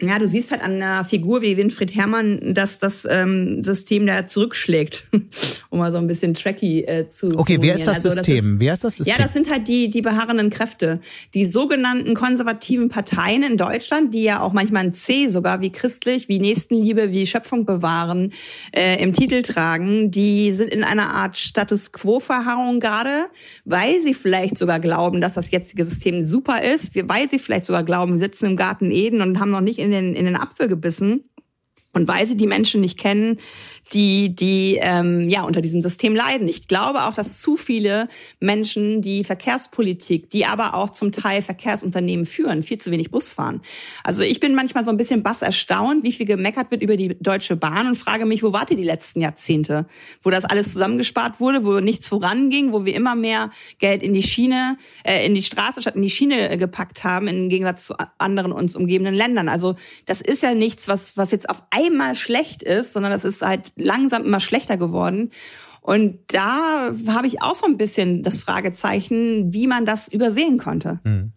Ja, du siehst halt an einer Figur wie Winfried Herrmann, dass das ähm, System da zurückschlägt, um mal so ein bisschen tracky äh, zu Okay, wer ist das also, System? Das ist, wer ist das System? Ja, das sind halt die, die beharrenden Kräfte. Die sogenannten konservativen Parteien in Deutschland, die ja auch manchmal ein C sogar wie christlich, wie Nächstenliebe, wie Schöpfung bewahren äh, im Titel tragen, die sind in einer Art Status Quo-Verharrung gerade, weil sie vielleicht sogar glauben, dass das jetzige System super ist, weil sie vielleicht sogar glauben, wir sitzen im Garten Eden und haben noch nicht in in den, in den Apfel gebissen. Und weil sie die Menschen nicht kennen, die, die ähm, ja unter diesem System leiden. Ich glaube auch, dass zu viele Menschen, die Verkehrspolitik, die aber auch zum Teil Verkehrsunternehmen führen, viel zu wenig Bus fahren. Also ich bin manchmal so ein bisschen bass erstaunt, wie viel gemeckert wird über die Deutsche Bahn und frage mich, wo wart ihr die letzten Jahrzehnte, wo das alles zusammengespart wurde, wo nichts voranging, wo wir immer mehr Geld in die Schiene, äh, in die Straße statt in die Schiene gepackt haben, im Gegensatz zu anderen uns umgebenden Ländern. Also das ist ja nichts, was, was jetzt auf einmal schlecht ist, sondern das ist halt langsam immer schlechter geworden. Und da habe ich auch so ein bisschen das Fragezeichen, wie man das übersehen konnte. Mhm.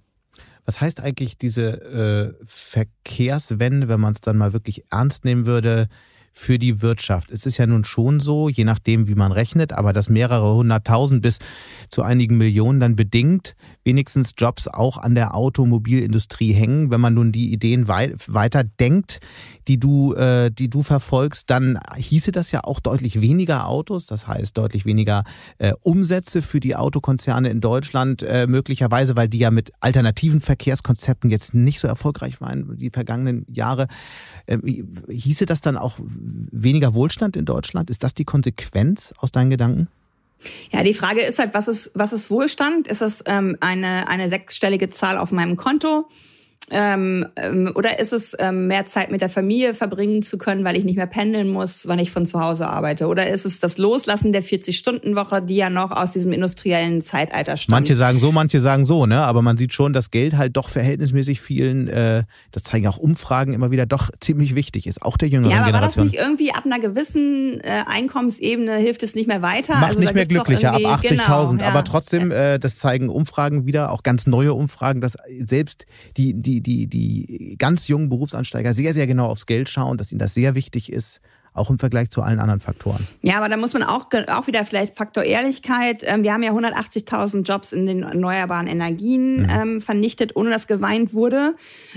Was heißt eigentlich diese äh, Verkehrswende, wenn man es dann mal wirklich ernst nehmen würde, für die Wirtschaft? Es ist ja nun schon so, je nachdem, wie man rechnet, aber dass mehrere hunderttausend bis zu einigen Millionen dann bedingt wenigstens Jobs auch an der Automobilindustrie hängen. Wenn man nun die Ideen wei weiter denkt, die du, äh, die du verfolgst, dann hieße das ja auch deutlich weniger Autos, das heißt deutlich weniger äh, Umsätze für die Autokonzerne in Deutschland äh, möglicherweise, weil die ja mit alternativen Verkehrskonzepten jetzt nicht so erfolgreich waren die vergangenen Jahre. Äh, hieße das dann auch weniger Wohlstand in Deutschland? Ist das die Konsequenz aus deinen Gedanken? Ja, die Frage ist halt, was ist, was ist Wohlstand? Ist es ähm, eine, eine sechsstellige Zahl auf meinem Konto? Ähm, ähm, oder ist es ähm, mehr Zeit mit der Familie verbringen zu können, weil ich nicht mehr pendeln muss, wann ich von zu Hause arbeite? Oder ist es das Loslassen der 40-Stunden-Woche, die ja noch aus diesem industriellen Zeitalter stammt? Manche sagen so, manche sagen so, ne? Aber man sieht schon, dass Geld halt doch verhältnismäßig vielen, äh, das zeigen auch Umfragen immer wieder, doch ziemlich wichtig ist, auch der jüngeren ja, aber Generation. War das nicht irgendwie ab einer gewissen äh, Einkommensebene hilft es nicht mehr weiter? Macht also, nicht mehr glücklicher, ab 80.000. Genau, ja. Aber trotzdem, äh, das zeigen Umfragen wieder, auch ganz neue Umfragen, dass selbst die, die die, die, ganz jungen Berufsansteiger sehr, sehr genau aufs Geld schauen, dass ihnen das sehr wichtig ist auch im Vergleich zu allen anderen Faktoren. Ja, aber da muss man auch, auch wieder vielleicht Faktor Ehrlichkeit. Ähm, wir haben ja 180.000 Jobs in den erneuerbaren Energien mhm. ähm, vernichtet, ohne dass geweint wurde.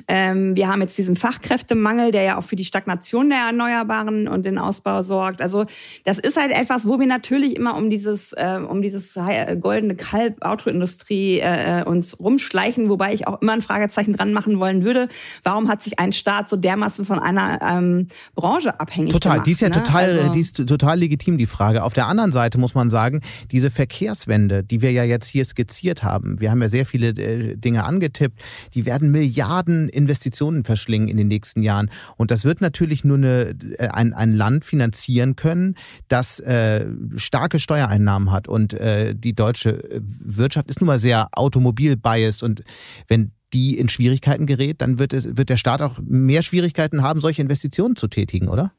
Ähm, wir haben jetzt diesen Fachkräftemangel, der ja auch für die Stagnation der Erneuerbaren und den Ausbau sorgt. Also das ist halt etwas, wo wir natürlich immer um dieses, äh, um dieses goldene Kalb Autoindustrie äh, äh, uns rumschleichen, wobei ich auch immer ein Fragezeichen dran machen wollen würde. Warum hat sich ein Staat so dermaßen von einer ähm, Branche abhängig Total. gemacht? Die ist ja ne? total, also die ist total legitim, die Frage. Auf der anderen Seite muss man sagen, diese Verkehrswende, die wir ja jetzt hier skizziert haben, wir haben ja sehr viele äh, Dinge angetippt, die werden Milliarden Investitionen verschlingen in den nächsten Jahren. Und das wird natürlich nur eine, äh, ein, ein Land finanzieren können, das äh, starke Steuereinnahmen hat. Und äh, die deutsche Wirtschaft ist nun mal sehr automobil-biased. Und wenn die in Schwierigkeiten gerät, dann wird, es, wird der Staat auch mehr Schwierigkeiten haben, solche Investitionen zu tätigen, oder?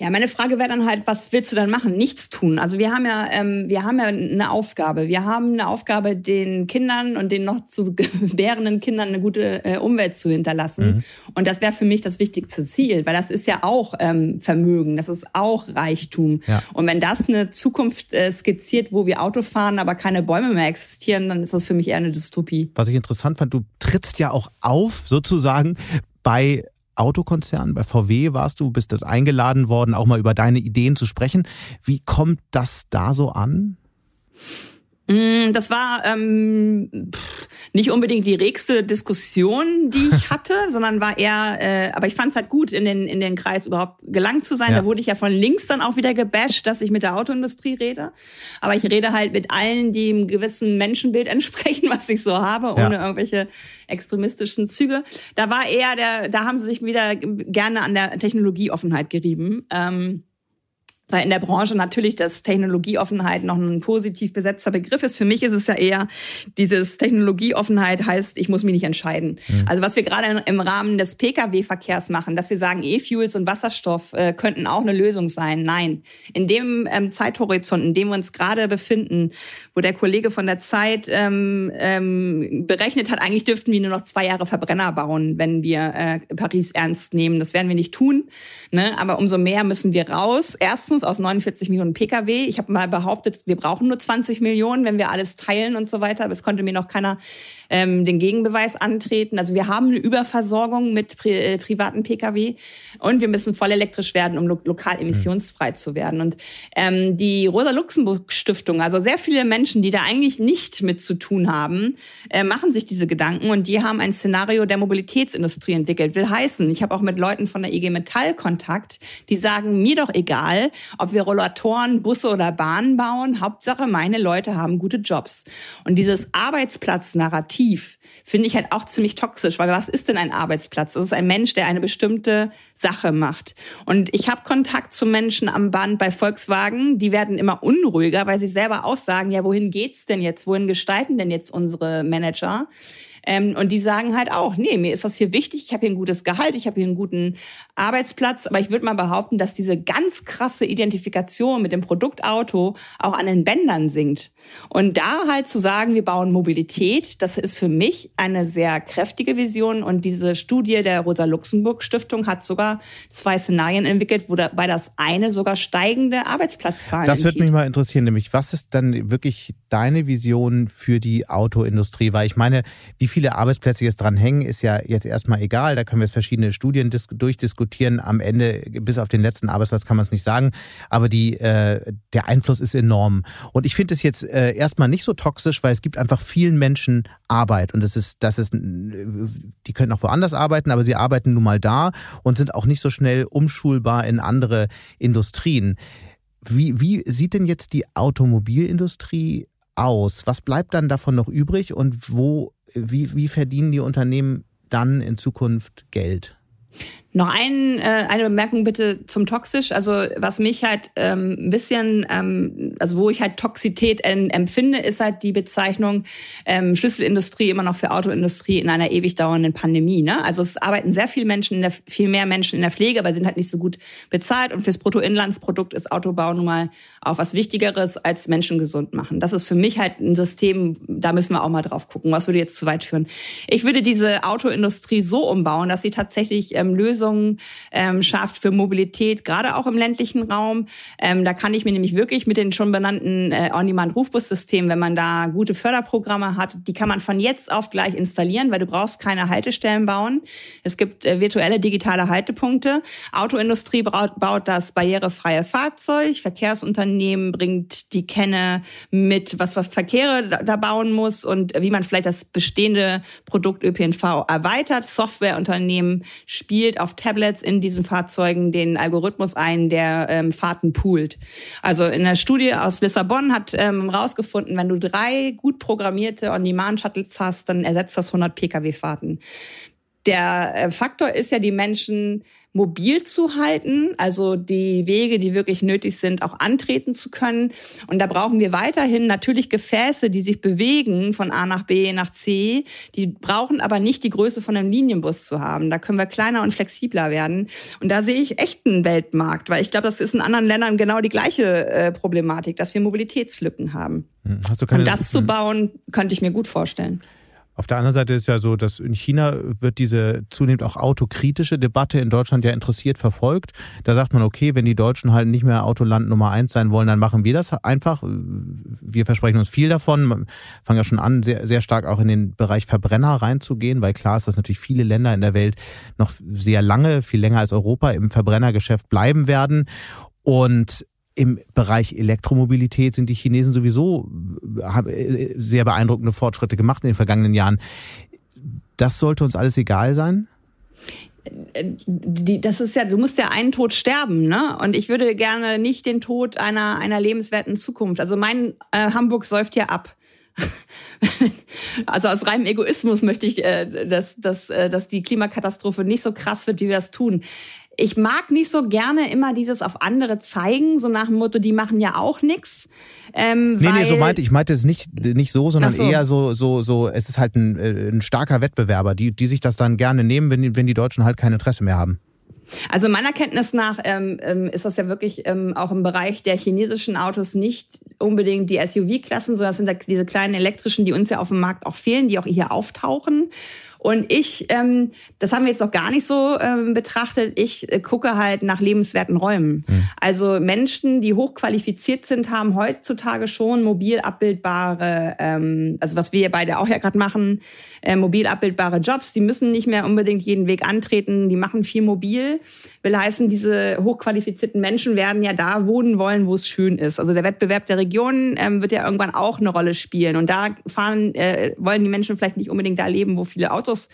Ja, meine Frage wäre dann halt, was willst du dann machen? Nichts tun. Also wir haben ja, ähm, wir haben ja eine Aufgabe. Wir haben eine Aufgabe, den Kindern und den noch zu gebärenden Kindern eine gute äh, Umwelt zu hinterlassen. Mhm. Und das wäre für mich das wichtigste Ziel, weil das ist ja auch ähm, Vermögen, das ist auch Reichtum. Ja. Und wenn das eine Zukunft äh, skizziert, wo wir Auto fahren, aber keine Bäume mehr existieren, dann ist das für mich eher eine Dystopie. Was ich interessant fand, du trittst ja auch auf, sozusagen bei Autokonzern, bei VW warst du, bist dort eingeladen worden, auch mal über deine Ideen zu sprechen. Wie kommt das da so an? Mm, das war ähm, nicht unbedingt die regste Diskussion, die ich hatte, sondern war eher, äh, aber ich fand es halt gut, in den, in den Kreis überhaupt gelangt zu sein. Ja. Da wurde ich ja von links dann auch wieder gebasht, dass ich mit der Autoindustrie rede. Aber ich rede halt mit allen, die einem gewissen Menschenbild entsprechen, was ich so habe, ohne ja. irgendwelche extremistischen Züge. Da war eher der, da haben sie sich wieder gerne an der Technologieoffenheit gerieben. Ähm, weil in der Branche natürlich das Technologieoffenheit noch ein positiv besetzter Begriff ist. Für mich ist es ja eher, dieses Technologieoffenheit heißt, ich muss mich nicht entscheiden. Mhm. Also was wir gerade im Rahmen des Pkw-Verkehrs machen, dass wir sagen, E-Fuels und Wasserstoff äh, könnten auch eine Lösung sein. Nein. In dem ähm, Zeithorizont, in dem wir uns gerade befinden, wo der Kollege von der Zeit ähm, ähm, berechnet hat, eigentlich dürften wir nur noch zwei Jahre Verbrenner bauen, wenn wir äh, Paris ernst nehmen. Das werden wir nicht tun. Ne? Aber umso mehr müssen wir raus. Erstens Tourismus aus 49 Millionen Pkw. Ich habe mal behauptet, wir brauchen nur 20 Millionen, wenn wir alles teilen und so weiter. Aber es konnte mir noch keiner ähm, den Gegenbeweis antreten. Also wir haben eine Überversorgung mit pri äh, privaten Pkw und wir müssen voll elektrisch werden, um lo lokal emissionsfrei mhm. zu werden. Und ähm, die Rosa-Luxemburg-Stiftung, also sehr viele Menschen, die da eigentlich nicht mit zu tun haben, äh, machen sich diese Gedanken und die haben ein Szenario der Mobilitätsindustrie entwickelt. Will heißen, ich habe auch mit Leuten von der IG Metall Kontakt, die sagen, mir doch egal, ob wir Rollatoren, Busse oder Bahnen bauen. Hauptsache, meine Leute haben gute Jobs. Und dieses Arbeitsplatznarrativ finde ich halt auch ziemlich toxisch, weil was ist denn ein Arbeitsplatz? Das ist ein Mensch, der eine bestimmte Sache macht. Und ich habe Kontakt zu Menschen am Band bei Volkswagen, die werden immer unruhiger, weil sie selber auch sagen, ja, wohin geht's denn jetzt? Wohin gestalten denn jetzt unsere Manager? Ähm, und die sagen halt auch, nee, mir ist das hier wichtig, ich habe hier ein gutes Gehalt, ich habe hier einen guten Arbeitsplatz, aber ich würde mal behaupten, dass diese ganz krasse Identifikation mit dem Produktauto auch an den Bändern sinkt. Und da halt zu sagen, wir bauen Mobilität, das ist für mich eine sehr kräftige Vision. Und diese Studie der Rosa-Luxemburg-Stiftung hat sogar zwei Szenarien entwickelt, wo dabei das eine sogar steigende Arbeitsplatzzahlen Das würde mich mal interessieren, nämlich was ist dann wirklich deine Vision für die Autoindustrie? Weil ich meine, wie viele Arbeitsplätze jetzt dran hängen, ist ja jetzt erstmal egal. Da können wir jetzt verschiedene Studien durchdiskutieren. Am Ende, bis auf den letzten Arbeitsplatz kann man es nicht sagen. Aber die, äh, der Einfluss ist enorm. Und ich finde es jetzt äh, erstmal nicht so toxisch, weil es gibt einfach vielen Menschen Arbeit. Und es ist, das ist, die können auch woanders arbeiten, aber sie arbeiten nun mal da und sind auch nicht so schnell umschulbar in andere Industrien. Wie, wie sieht denn jetzt die Automobilindustrie aus? Was bleibt dann davon noch übrig und wo, wie, wie verdienen die Unternehmen dann in Zukunft Geld? Noch ein, äh, eine Bemerkung bitte zum toxisch. Also was mich halt ähm, ein bisschen, ähm, also wo ich halt Toxität empfinde, ist halt die Bezeichnung ähm, Schlüsselindustrie immer noch für Autoindustrie in einer ewig dauernden Pandemie. Ne? Also es arbeiten sehr viele Menschen, in der, viel mehr Menschen in der Pflege, aber sind halt nicht so gut bezahlt. Und fürs Bruttoinlandsprodukt ist Autobau nun mal auch was Wichtigeres als Menschen gesund machen. Das ist für mich halt ein System, da müssen wir auch mal drauf gucken. Was würde jetzt zu weit führen? Ich würde diese Autoindustrie so umbauen, dass sie tatsächlich ähm, Lösungen Lösungen ähm, schafft für Mobilität, gerade auch im ländlichen Raum. Ähm, da kann ich mir nämlich wirklich mit den schon benannten äh, On-Demand-Rufbus-Systemen, wenn man da gute Förderprogramme hat, die kann man von jetzt auf gleich installieren, weil du brauchst keine Haltestellen bauen. Es gibt äh, virtuelle digitale Haltepunkte. Autoindustrie baut, baut das barrierefreie Fahrzeug. Verkehrsunternehmen bringt die Kenne mit, was für Verkehre da, da bauen muss und wie man vielleicht das bestehende Produkt ÖPNV erweitert. Softwareunternehmen spielt auf auf Tablets in diesen Fahrzeugen den Algorithmus ein, der ähm, Fahrten poolt. Also in der Studie aus Lissabon hat ähm, rausgefunden, wenn du drei gut programmierte On-Demand-Shuttles hast, dann ersetzt das 100 Pkw-Fahrten. Der äh, Faktor ist ja, die Menschen mobil zu halten, also die Wege, die wirklich nötig sind, auch antreten zu können. Und da brauchen wir weiterhin natürlich Gefäße, die sich bewegen von A nach B nach C. Die brauchen aber nicht die Größe von einem Linienbus zu haben. Da können wir kleiner und flexibler werden. Und da sehe ich echt einen Weltmarkt, weil ich glaube, das ist in anderen Ländern genau die gleiche äh, Problematik, dass wir Mobilitätslücken haben. Hm, hast du keine, und das zu bauen, könnte ich mir gut vorstellen. Auf der anderen Seite ist ja so, dass in China wird diese zunehmend auch autokritische Debatte in Deutschland ja interessiert verfolgt. Da sagt man, okay, wenn die Deutschen halt nicht mehr Autoland Nummer eins sein wollen, dann machen wir das einfach. Wir versprechen uns viel davon, fangen ja schon an, sehr, sehr stark auch in den Bereich Verbrenner reinzugehen, weil klar ist, dass natürlich viele Länder in der Welt noch sehr lange, viel länger als Europa im Verbrennergeschäft bleiben werden. Und im Bereich Elektromobilität sind die Chinesen sowieso haben äh, sehr beeindruckende Fortschritte gemacht in den vergangenen Jahren. Das sollte uns alles egal sein? Die, das ist ja, du musst ja einen Tod sterben, ne? Und ich würde gerne nicht den Tod einer, einer lebenswerten Zukunft. Also mein äh, Hamburg säuft ja ab. also aus reinem Egoismus möchte ich, äh, dass, dass, äh, dass die Klimakatastrophe nicht so krass wird, wie wir das tun ich mag nicht so gerne immer dieses auf andere zeigen, so nach dem Motto, die machen ja auch nichts. Ähm, nee, nee, so meinte ich meinte es nicht nicht so, sondern so. eher so so so es ist halt ein, äh, ein starker Wettbewerber, die die sich das dann gerne nehmen, wenn die, wenn die Deutschen halt kein Interesse mehr haben. Also meiner Kenntnis nach ähm, ähm, ist das ja wirklich ähm, auch im Bereich der chinesischen Autos nicht unbedingt die SUV-Klassen, sondern das sind da diese kleinen elektrischen, die uns ja auf dem Markt auch fehlen, die auch hier auftauchen. Und ich, ähm, das haben wir jetzt noch gar nicht so ähm, betrachtet, ich äh, gucke halt nach lebenswerten Räumen. Mhm. Also Menschen, die hochqualifiziert sind, haben heutzutage schon mobil abbildbare, ähm, also was wir beide auch ja gerade machen, äh, mobil abbildbare Jobs. Die müssen nicht mehr unbedingt jeden Weg antreten, die machen viel mobil. Will heißen, diese hochqualifizierten Menschen werden ja da wohnen wollen, wo es schön ist. Also der Wettbewerb der Regionen ähm, wird ja irgendwann auch eine Rolle spielen. Und da fahren, äh, wollen die Menschen vielleicht nicht unbedingt da leben, wo viele Autos Autos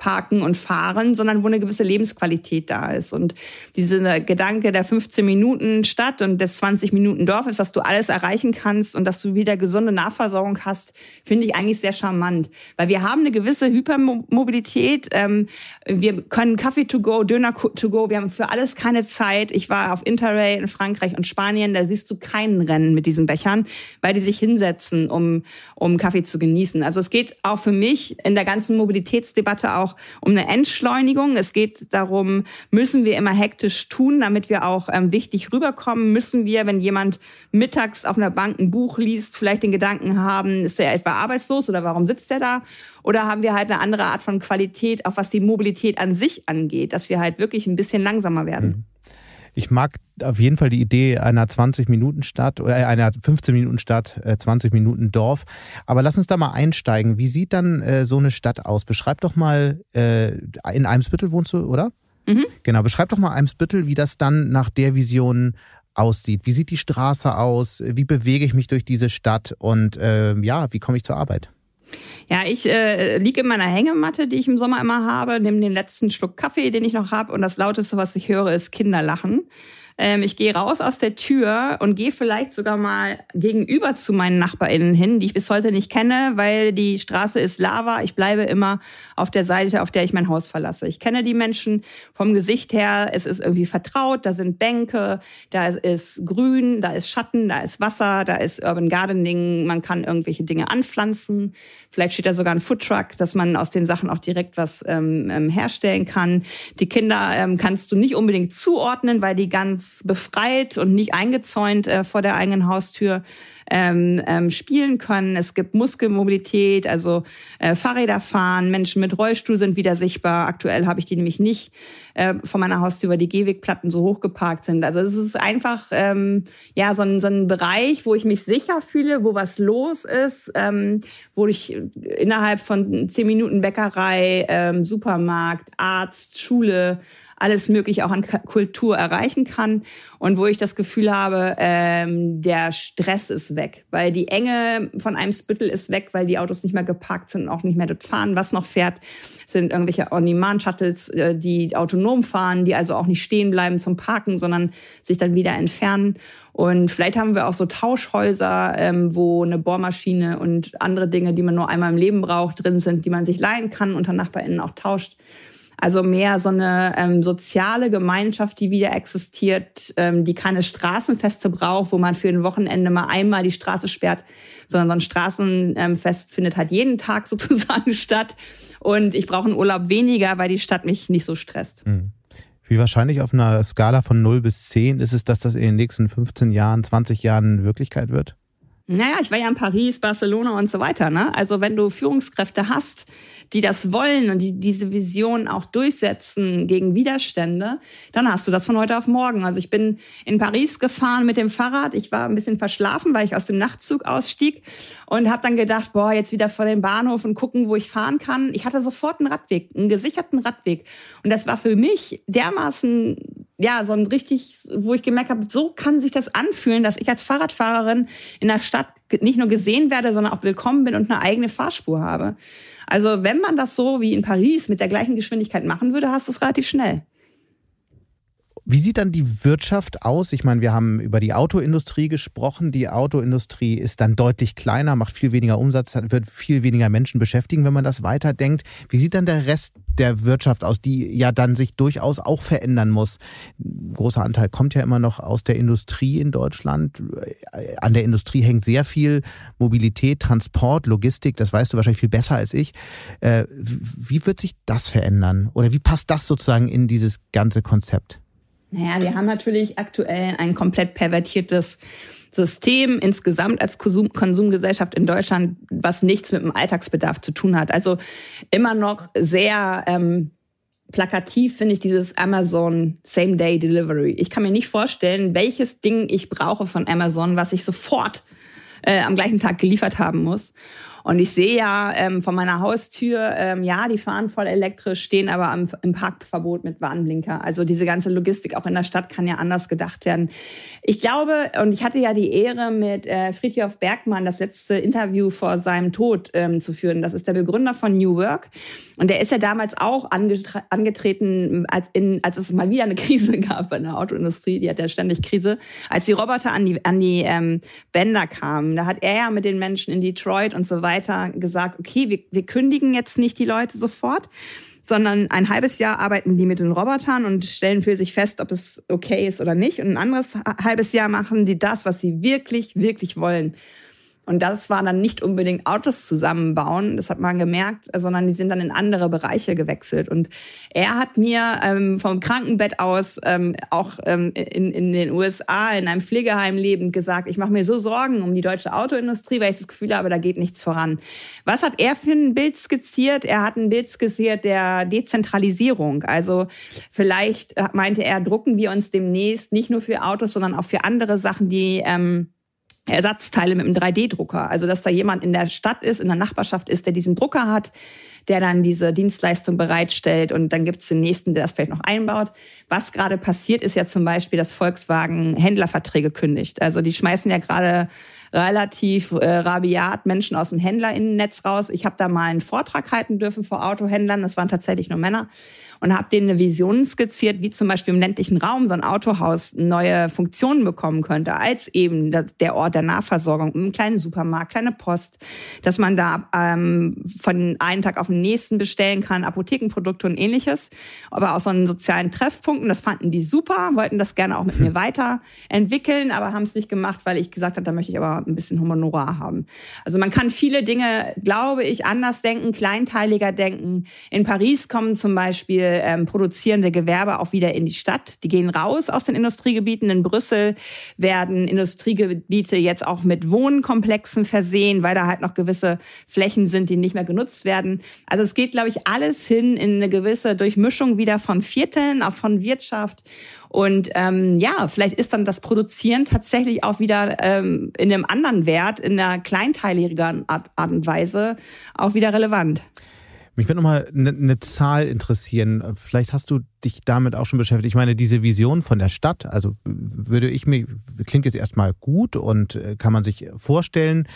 parken und fahren, sondern wo eine gewisse Lebensqualität da ist. Und dieser Gedanke der 15 Minuten Stadt und des 20 Minuten Dorf ist, dass du alles erreichen kannst und dass du wieder gesunde Nahversorgung hast, finde ich eigentlich sehr charmant. Weil wir haben eine gewisse Hypermobilität. Ähm, wir können Kaffee to go, Döner to go. Wir haben für alles keine Zeit. Ich war auf Interrail in Frankreich und Spanien. Da siehst du keinen Rennen mit diesen Bechern, weil die sich hinsetzen, um, um Kaffee zu genießen. Also es geht auch für mich in der ganzen Mobilitätsdebatte auch auch um eine Entschleunigung. Es geht darum, müssen wir immer hektisch tun, damit wir auch ähm, wichtig rüberkommen? Müssen wir, wenn jemand mittags auf einer Bank ein Buch liest, vielleicht den Gedanken haben, ist er etwa arbeitslos oder warum sitzt er da? Oder haben wir halt eine andere Art von Qualität, auch was die Mobilität an sich angeht, dass wir halt wirklich ein bisschen langsamer werden? Ich mag auf jeden Fall die Idee einer 20-Minuten-Stadt oder einer 15-Minuten-Stadt, 20 Minuten Dorf. Aber lass uns da mal einsteigen. Wie sieht dann äh, so eine Stadt aus? Beschreib doch mal, äh, in Eimsbüttel wohnst du, oder? Mhm. Genau, beschreib doch mal Eimsbüttel, wie das dann nach der Vision aussieht. Wie sieht die Straße aus? Wie bewege ich mich durch diese Stadt? Und äh, ja, wie komme ich zur Arbeit? Ja, ich äh, liege in meiner Hängematte, die ich im Sommer immer habe, nehme den letzten Schluck Kaffee, den ich noch habe, und das lauteste, was ich höre, ist Kinderlachen. Ähm, ich gehe raus aus der Tür und gehe vielleicht sogar mal gegenüber zu meinen NachbarInnen hin, die ich bis heute nicht kenne, weil die Straße ist Lava. Ich bleibe immer auf der Seite, auf der ich mein Haus verlasse. Ich kenne die Menschen vom Gesicht her. Es ist irgendwie vertraut. Da sind Bänke, da ist Grün, da ist Schatten, da ist Wasser, da ist Urban Gardening. Man kann irgendwelche Dinge anpflanzen. Vielleicht steht da sogar ein Foodtruck, dass man aus den Sachen auch direkt was ähm, ähm herstellen kann. Die Kinder ähm, kannst du nicht unbedingt zuordnen, weil die ganz befreit und nicht eingezäunt äh, vor der eigenen Haustür ähm, ähm, spielen können. Es gibt Muskelmobilität, also äh, Fahrräder fahren, Menschen mit Rollstuhl sind wieder sichtbar. Aktuell habe ich die nämlich nicht äh, von meiner Haustür, weil die Gehwegplatten so hoch geparkt sind. Also es ist einfach ähm, ja so ein, so ein Bereich, wo ich mich sicher fühle, wo was los ist, ähm, wo ich innerhalb von zehn Minuten Bäckerei, ähm, Supermarkt, Arzt, Schule alles Mögliche auch an Kultur erreichen kann und wo ich das Gefühl habe, ähm, der Stress ist weg, weil die Enge von einem Spüttel ist weg, weil die Autos nicht mehr geparkt sind und auch nicht mehr dort fahren. Was noch fährt, sind irgendwelche On-Demand-Shuttles, äh, die autonom fahren, die also auch nicht stehen bleiben zum Parken, sondern sich dann wieder entfernen. Und vielleicht haben wir auch so Tauschhäuser, ähm, wo eine Bohrmaschine und andere Dinge, die man nur einmal im Leben braucht, drin sind, die man sich leihen kann, unter NachbarInnen auch tauscht. Also mehr so eine ähm, soziale Gemeinschaft, die wieder existiert, ähm, die keine Straßenfeste braucht, wo man für ein Wochenende mal einmal die Straße sperrt, sondern so ein Straßenfest findet halt jeden Tag sozusagen statt. Und ich brauche einen Urlaub weniger, weil die Stadt mich nicht so stresst. Mhm. Wie wahrscheinlich auf einer Skala von 0 bis 10 ist es, dass das in den nächsten 15 Jahren, 20 Jahren Wirklichkeit wird? Naja, ich war ja in Paris, Barcelona und so weiter. Ne? Also wenn du Führungskräfte hast, die das wollen und die diese Vision auch durchsetzen gegen Widerstände, dann hast du das von heute auf morgen. Also ich bin in Paris gefahren mit dem Fahrrad. Ich war ein bisschen verschlafen, weil ich aus dem Nachtzug ausstieg und habe dann gedacht, boah, jetzt wieder vor dem Bahnhof und gucken, wo ich fahren kann. Ich hatte sofort einen Radweg, einen gesicherten Radweg. Und das war für mich dermaßen ja, so ein richtig, wo ich gemerkt habe, so kann sich das anfühlen, dass ich als Fahrradfahrerin in der Stadt nicht nur gesehen werde, sondern auch willkommen bin und eine eigene Fahrspur habe. Also wenn man das so wie in Paris mit der gleichen Geschwindigkeit machen würde, hast du es relativ schnell. Wie sieht dann die Wirtschaft aus? Ich meine, wir haben über die Autoindustrie gesprochen. Die Autoindustrie ist dann deutlich kleiner, macht viel weniger Umsatz, wird viel weniger Menschen beschäftigen, wenn man das weiterdenkt. Wie sieht dann der Rest der Wirtschaft aus, die ja dann sich durchaus auch verändern muss? Ein großer Anteil kommt ja immer noch aus der Industrie in Deutschland. An der Industrie hängt sehr viel Mobilität, Transport, Logistik. Das weißt du wahrscheinlich viel besser als ich. Äh, wie wird sich das verändern? Oder wie passt das sozusagen in dieses ganze Konzept? Naja, wir haben natürlich aktuell ein komplett pervertiertes System insgesamt als Konsum Konsumgesellschaft in Deutschland, was nichts mit dem Alltagsbedarf zu tun hat. Also immer noch sehr ähm, plakativ finde ich dieses Amazon Same Day Delivery. Ich kann mir nicht vorstellen, welches Ding ich brauche von Amazon, was ich sofort äh, am gleichen Tag geliefert haben muss. Und ich sehe ja ähm, von meiner Haustür, ähm, ja, die fahren voll elektrisch, stehen aber am, im Parkverbot mit Warnblinker. Also diese ganze Logistik auch in der Stadt kann ja anders gedacht werden. Ich glaube, und ich hatte ja die Ehre, mit äh, Friedhof Bergmann das letzte Interview vor seinem Tod ähm, zu führen. Das ist der Begründer von New Work. Und der ist ja damals auch angetreten, als, in, als es mal wieder eine Krise gab in der Autoindustrie. Die hat ja ständig Krise. Als die Roboter an die, an die ähm, Bänder kamen, da hat er ja mit den Menschen in Detroit und so weiter gesagt, okay, wir, wir kündigen jetzt nicht die Leute sofort, sondern ein halbes Jahr arbeiten die mit den Robotern und stellen für sich fest, ob es okay ist oder nicht. Und ein anderes halbes Jahr machen die das, was sie wirklich, wirklich wollen. Und das war dann nicht unbedingt Autos zusammenbauen, das hat man gemerkt, sondern die sind dann in andere Bereiche gewechselt. Und er hat mir ähm, vom Krankenbett aus ähm, auch ähm, in, in den USA in einem Pflegeheim lebend gesagt, ich mache mir so Sorgen um die deutsche Autoindustrie, weil ich das Gefühl habe, da geht nichts voran. Was hat er für ein Bild skizziert? Er hat ein Bild skizziert der Dezentralisierung. Also vielleicht meinte er, drucken wir uns demnächst nicht nur für Autos, sondern auch für andere Sachen, die ähm, Ersatzteile mit einem 3D-Drucker. Also dass da jemand in der Stadt ist, in der Nachbarschaft ist, der diesen Drucker hat, der dann diese Dienstleistung bereitstellt und dann gibt es den nächsten, der das vielleicht noch einbaut. Was gerade passiert, ist ja zum Beispiel, dass Volkswagen Händlerverträge kündigt. Also die schmeißen ja gerade relativ äh, rabiat Menschen aus dem Händlerinnennetz raus. Ich habe da mal einen Vortrag halten dürfen vor Autohändlern, das waren tatsächlich nur Männer und habe denen eine Vision skizziert, wie zum Beispiel im ländlichen Raum so ein Autohaus neue Funktionen bekommen könnte, als eben der Ort der Nahversorgung, einen kleinen Supermarkt, kleine Post, dass man da ähm, von einem Tag auf den nächsten bestellen kann, Apothekenprodukte und ähnliches, aber auch so einen sozialen Treffpunkten. Das fanden die super, wollten das gerne auch mit mir weiterentwickeln, aber haben es nicht gemacht, weil ich gesagt habe, da möchte ich aber ein bisschen Honorar haben. Also man kann viele Dinge, glaube ich, anders denken, kleinteiliger denken. In Paris kommen zum Beispiel ähm, produzierende Gewerbe auch wieder in die Stadt. Die gehen raus aus den Industriegebieten. In Brüssel werden Industriegebiete jetzt auch mit Wohnkomplexen versehen, weil da halt noch gewisse Flächen sind, die nicht mehr genutzt werden. Also es geht, glaube ich, alles hin in eine gewisse Durchmischung wieder von Vierteln, auch von Wirtschaft. Und ähm, ja, vielleicht ist dann das Produzieren tatsächlich auch wieder ähm, in einem anderen Wert, in einer kleinteiligeren Art, Art und Weise auch wieder relevant. Mich würde nochmal eine ne Zahl interessieren. Vielleicht hast du dich damit auch schon beschäftigt. Ich meine, diese Vision von der Stadt, also würde ich mir, klingt jetzt erstmal gut und äh, kann man sich vorstellen.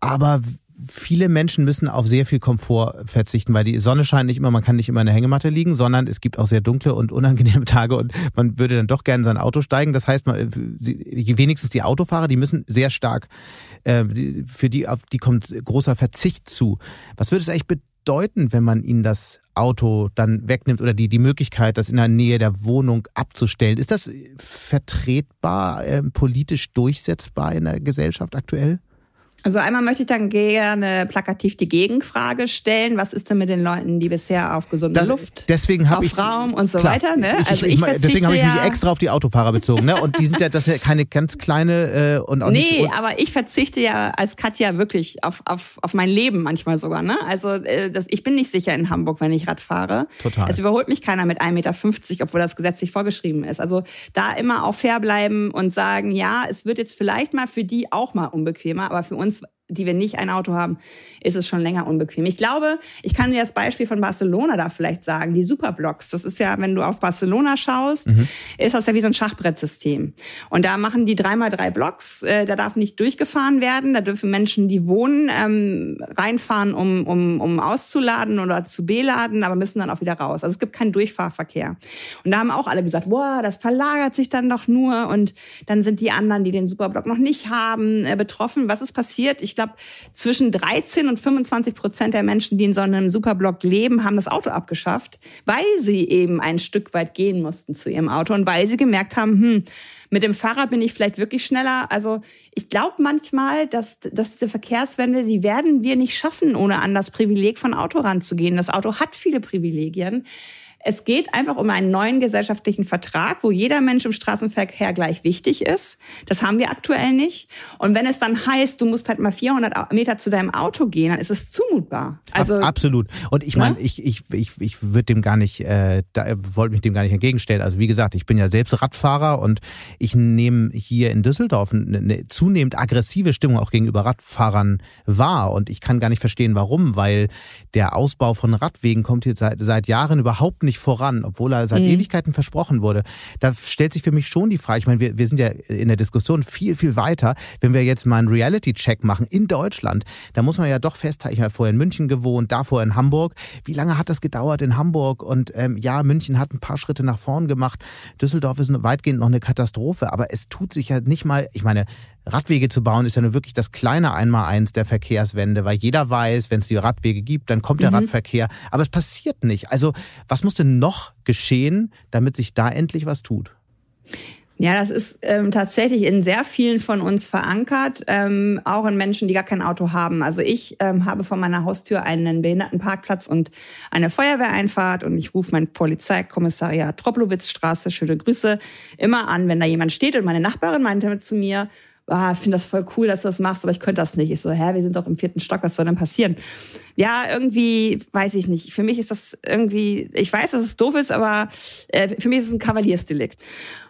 Aber viele Menschen müssen auf sehr viel Komfort verzichten, weil die Sonne scheint nicht immer, man kann nicht immer in der Hängematte liegen, sondern es gibt auch sehr dunkle und unangenehme Tage und man würde dann doch gerne in sein Auto steigen. Das heißt, man, wenigstens die Autofahrer, die müssen sehr stark, äh, für die, auf die kommt großer Verzicht zu. Was würde es eigentlich bedeuten, wenn man ihnen das Auto dann wegnimmt oder die, die Möglichkeit, das in der Nähe der Wohnung abzustellen? Ist das vertretbar, äh, politisch durchsetzbar in der Gesellschaft aktuell? Also einmal möchte ich dann gerne plakativ die Gegenfrage stellen. Was ist denn mit den Leuten, die bisher auf gesunde das, Luft, deswegen auf ich, Raum und so klar, weiter? Ne? Ich, also ich, ich deswegen habe ich mich extra auf die Autofahrer bezogen. Ne? Und die sind ja, das ist ja keine ganz kleine äh, und auch Nee, nicht, aber ich verzichte ja als Katja wirklich auf, auf, auf mein Leben manchmal sogar. Ne? Also äh, das, ich bin nicht sicher in Hamburg, wenn ich Rad fahre. Total. Es überholt mich keiner mit 1,50 Meter, obwohl das gesetzlich vorgeschrieben ist. Also da immer auch fair bleiben und sagen, ja, es wird jetzt vielleicht mal für die auch mal unbequemer, aber für uns things die wir nicht ein Auto haben, ist es schon länger unbequem. Ich glaube, ich kann dir das Beispiel von Barcelona da vielleicht sagen, die Superblocks. Das ist ja, wenn du auf Barcelona schaust, mhm. ist das ja wie so ein Schachbrettsystem. Und da machen die dreimal drei Blocks, äh, da darf nicht durchgefahren werden, da dürfen Menschen, die wohnen, ähm, reinfahren, um, um, um auszuladen oder zu beladen, aber müssen dann auch wieder raus. Also es gibt keinen Durchfahrverkehr. Und da haben auch alle gesagt, boah, das verlagert sich dann doch nur und dann sind die anderen, die den Superblock noch nicht haben, äh, betroffen. Was ist passiert? Ich glaube, zwischen 13 und 25 Prozent der Menschen, die in so einem Superblock leben, haben das Auto abgeschafft, weil sie eben ein Stück weit gehen mussten zu ihrem Auto und weil sie gemerkt haben, hm, mit dem Fahrrad bin ich vielleicht wirklich schneller. Also ich glaube manchmal, dass, dass diese Verkehrswende, die werden wir nicht schaffen, ohne an das Privileg von Auto ranzugehen. Das Auto hat viele Privilegien. Es geht einfach um einen neuen gesellschaftlichen Vertrag, wo jeder Mensch im Straßenverkehr gleich wichtig ist. Das haben wir aktuell nicht. Und wenn es dann heißt, du musst halt mal 400 Meter zu deinem Auto gehen, dann ist es zumutbar. Also absolut. Und ich meine, ne? ich ich ich ich würde dem gar nicht, äh, wollte mich dem gar nicht entgegenstellen. Also wie gesagt, ich bin ja selbst Radfahrer und ich nehme hier in Düsseldorf eine, eine zunehmend aggressive Stimmung auch gegenüber Radfahrern wahr. Und ich kann gar nicht verstehen, warum, weil der Ausbau von Radwegen kommt hier seit, seit Jahren überhaupt nicht voran, obwohl er seit mhm. Ewigkeiten versprochen wurde. Da stellt sich für mich schon die Frage, ich meine, wir, wir sind ja in der Diskussion viel, viel weiter. Wenn wir jetzt mal einen Reality-Check machen in Deutschland, da muss man ja doch festhalten, ich habe vorher in München gewohnt, davor in Hamburg. Wie lange hat das gedauert in Hamburg? Und ähm, ja, München hat ein paar Schritte nach vorn gemacht. Düsseldorf ist weitgehend noch eine Katastrophe, aber es tut sich ja nicht mal, ich meine, Radwege zu bauen ist ja nur wirklich das kleine Einmaleins der Verkehrswende, weil jeder weiß, wenn es die Radwege gibt, dann kommt der mhm. Radverkehr. Aber es passiert nicht. Also was muss denn noch geschehen, damit sich da endlich was tut? Ja, das ist ähm, tatsächlich in sehr vielen von uns verankert, ähm, auch in Menschen, die gar kein Auto haben. Also ich ähm, habe vor meiner Haustür einen Behindertenparkplatz und eine Feuerwehreinfahrt und ich rufe mein Polizeikommissariat Troplowitzstraße, schöne Grüße, immer an, wenn da jemand steht und meine Nachbarin meinte zu mir, ah, finde das voll cool, dass du das machst, aber ich könnte das nicht. Ich so, hä, wir sind doch im vierten Stock, was soll denn passieren? Ja, irgendwie, weiß ich nicht. Für mich ist das irgendwie, ich weiß, dass es doof ist, aber äh, für mich ist es ein Kavaliersdelikt.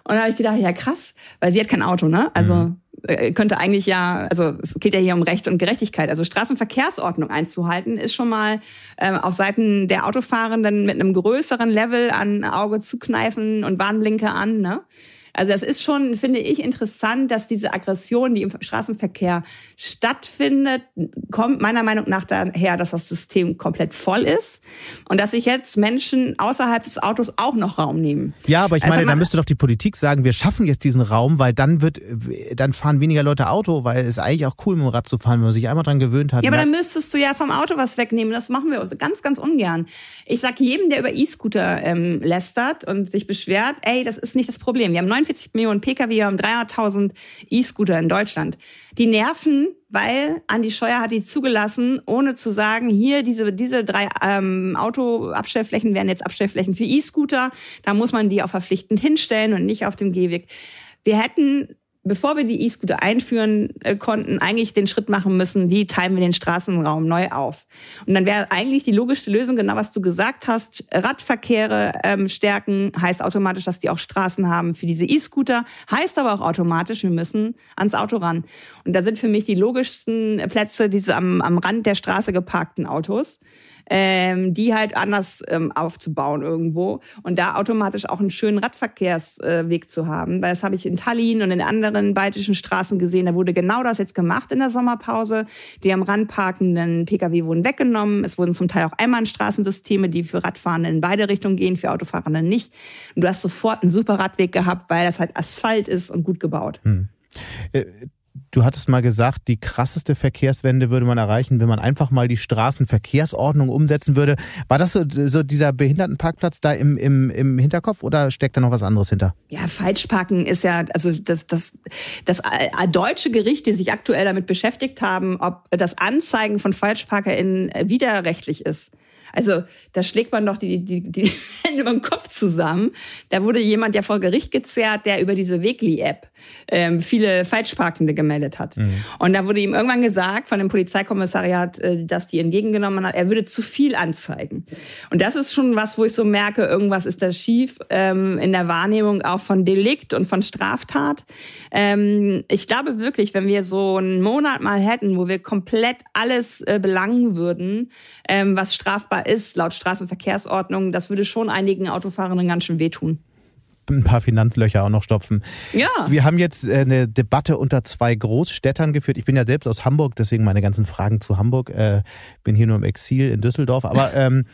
Und da habe ich gedacht, ja krass, weil sie hat kein Auto, ne? Also mhm äh, könnte eigentlich ja, also es geht ja hier um Recht und Gerechtigkeit. Also Straßenverkehrsordnung einzuhalten, ist schon mal ähm, auf Seiten der Autofahrenden mit einem größeren Level an Auge zu kneifen und Warnblinker an. Ne? Also das ist schon, finde ich, interessant, dass diese Aggression, die im Straßenverkehr stattfindet, kommt meiner Meinung nach daher, dass das System komplett voll ist und dass sich jetzt Menschen außerhalb des Autos auch noch Raum nehmen. Ja, aber ich also meine, da müsste doch die Politik sagen, wir schaffen jetzt diesen Raum, weil dann wird, dann fahren weniger Leute Auto, weil es ist eigentlich auch cool, mit dem Rad zu fahren, wenn man sich einmal dran gewöhnt hat. Ja, aber dann müsstest du ja vom Auto was wegnehmen. Das machen wir ganz, ganz ungern. Ich sag jedem, der über E-Scooter ähm, lästert und sich beschwert, ey, das ist nicht das Problem. Wir haben 49 Millionen Pkw, wir haben 300.000 E-Scooter in Deutschland. Die nerven, weil Andi Scheuer hat die zugelassen, ohne zu sagen, hier diese, diese drei ähm, Autoabstellflächen werden jetzt Abstellflächen für E-Scooter. Da muss man die auch verpflichtend hinstellen und nicht auf dem Gehweg. Wir hätten bevor wir die E-Scooter einführen äh, konnten, eigentlich den Schritt machen müssen, wie teilen wir den Straßenraum neu auf. Und dann wäre eigentlich die logischste Lösung, genau was du gesagt hast, Radverkehre ähm, stärken, heißt automatisch, dass die auch Straßen haben für diese E-Scooter, heißt aber auch automatisch, wir müssen ans Auto ran. Und da sind für mich die logischsten Plätze diese am, am Rand der Straße geparkten Autos ähm, die halt anders ähm, aufzubauen irgendwo und da automatisch auch einen schönen Radverkehrsweg äh, zu haben. Weil das habe ich in Tallinn und in anderen baltischen Straßen gesehen. Da wurde genau das jetzt gemacht in der Sommerpause. Die am Rand parkenden Pkw wurden weggenommen. Es wurden zum Teil auch Einbahnstraßensysteme, die für Radfahrende in beide Richtungen gehen, für Autofahrende nicht. Und du hast sofort einen super Radweg gehabt, weil das halt Asphalt ist und gut gebaut. Hm. Du hattest mal gesagt, die krasseste Verkehrswende würde man erreichen, wenn man einfach mal die Straßenverkehrsordnung umsetzen würde. War das so, so dieser Behindertenparkplatz da im, im, im Hinterkopf oder steckt da noch was anderes hinter? Ja, Falschparken ist ja, also das, das, das äh, deutsche Gericht, die sich aktuell damit beschäftigt haben, ob das Anzeigen von FalschparkerInnen widerrechtlich ist. Also da schlägt man doch die, die, die Hände über den Kopf zusammen. Da wurde jemand ja vor Gericht gezerrt, der über diese Wegli-App ähm, viele Falschparkende gemeldet hat. Mhm. Und da wurde ihm irgendwann gesagt von dem Polizeikommissariat, äh, dass die entgegengenommen hat, er würde zu viel anzeigen. Und das ist schon was, wo ich so merke, irgendwas ist da schief ähm, in der Wahrnehmung auch von Delikt und von Straftat. Ähm, ich glaube wirklich, wenn wir so einen Monat mal hätten, wo wir komplett alles äh, belangen würden, ähm, was strafbar ist, laut Straßenverkehrsordnung, das würde schon einigen Autofahrenden ganz schön wehtun ein paar Finanzlöcher auch noch stopfen. Ja. Wir haben jetzt äh, eine Debatte unter zwei Großstädtern geführt. Ich bin ja selbst aus Hamburg, deswegen meine ganzen Fragen zu Hamburg. Äh, bin hier nur im Exil in Düsseldorf. Aber ähm,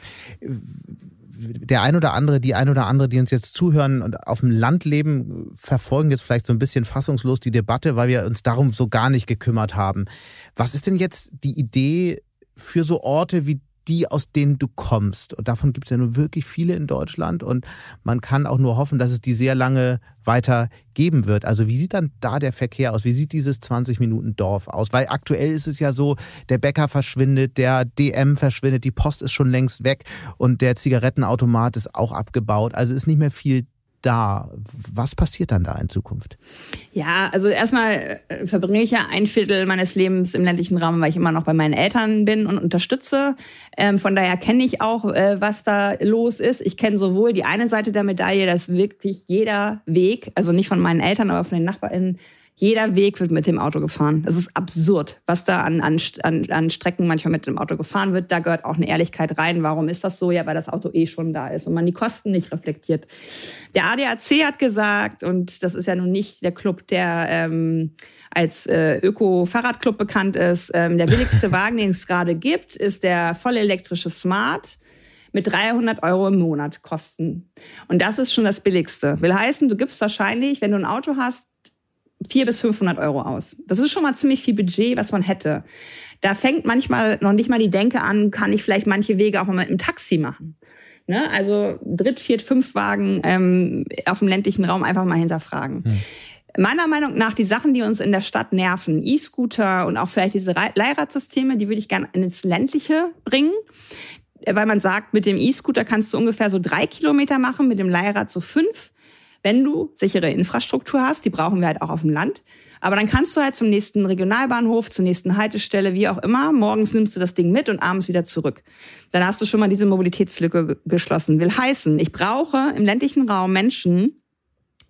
der ein oder andere, die ein oder andere, die uns jetzt zuhören und auf dem Land leben, verfolgen jetzt vielleicht so ein bisschen fassungslos die Debatte, weil wir uns darum so gar nicht gekümmert haben. Was ist denn jetzt die Idee für so Orte wie die, aus denen du kommst. Und davon gibt es ja nur wirklich viele in Deutschland. Und man kann auch nur hoffen, dass es die sehr lange weiter geben wird. Also wie sieht dann da der Verkehr aus? Wie sieht dieses 20-Minuten-Dorf aus? Weil aktuell ist es ja so, der Bäcker verschwindet, der DM verschwindet, die Post ist schon längst weg und der Zigarettenautomat ist auch abgebaut. Also ist nicht mehr viel da? Was passiert dann da in Zukunft? Ja, also erstmal äh, verbringe ich ja ein Viertel meines Lebens im ländlichen Raum, weil ich immer noch bei meinen Eltern bin und unterstütze. Ähm, von daher kenne ich auch, äh, was da los ist. Ich kenne sowohl die eine Seite der Medaille, dass wirklich jeder Weg, also nicht von meinen Eltern, aber von den NachbarInnen, jeder Weg wird mit dem Auto gefahren. Das ist absurd, was da an, an, an Strecken manchmal mit dem Auto gefahren wird. Da gehört auch eine Ehrlichkeit rein. Warum ist das so? Ja, weil das Auto eh schon da ist und man die Kosten nicht reflektiert. Der ADAC hat gesagt, und das ist ja nun nicht der Club, der ähm, als äh, Öko-Fahrradclub bekannt ist, ähm, der billigste Wagen, den es gerade gibt, ist der voll elektrische Smart mit 300 Euro im Monat kosten. Und das ist schon das Billigste. Will heißen, du gibst wahrscheinlich, wenn du ein Auto hast, vier bis 500 Euro aus. Das ist schon mal ziemlich viel Budget, was man hätte. Da fängt manchmal noch nicht mal die Denke an, kann ich vielleicht manche Wege auch mal mit einem Taxi machen. Ne? Also Dritt-, Viert-, Fünf-Wagen ähm, auf dem ländlichen Raum einfach mal hinterfragen. Hm. Meiner Meinung nach, die Sachen, die uns in der Stadt nerven, E-Scooter und auch vielleicht diese Leihradsysteme, die würde ich gerne ins Ländliche bringen. Weil man sagt, mit dem E-Scooter kannst du ungefähr so drei Kilometer machen, mit dem Leihrad so fünf wenn du sichere Infrastruktur hast, die brauchen wir halt auch auf dem Land. Aber dann kannst du halt zum nächsten Regionalbahnhof, zur nächsten Haltestelle, wie auch immer. Morgens nimmst du das Ding mit und abends wieder zurück. Dann hast du schon mal diese Mobilitätslücke geschlossen. Will heißen, ich brauche im ländlichen Raum Menschen,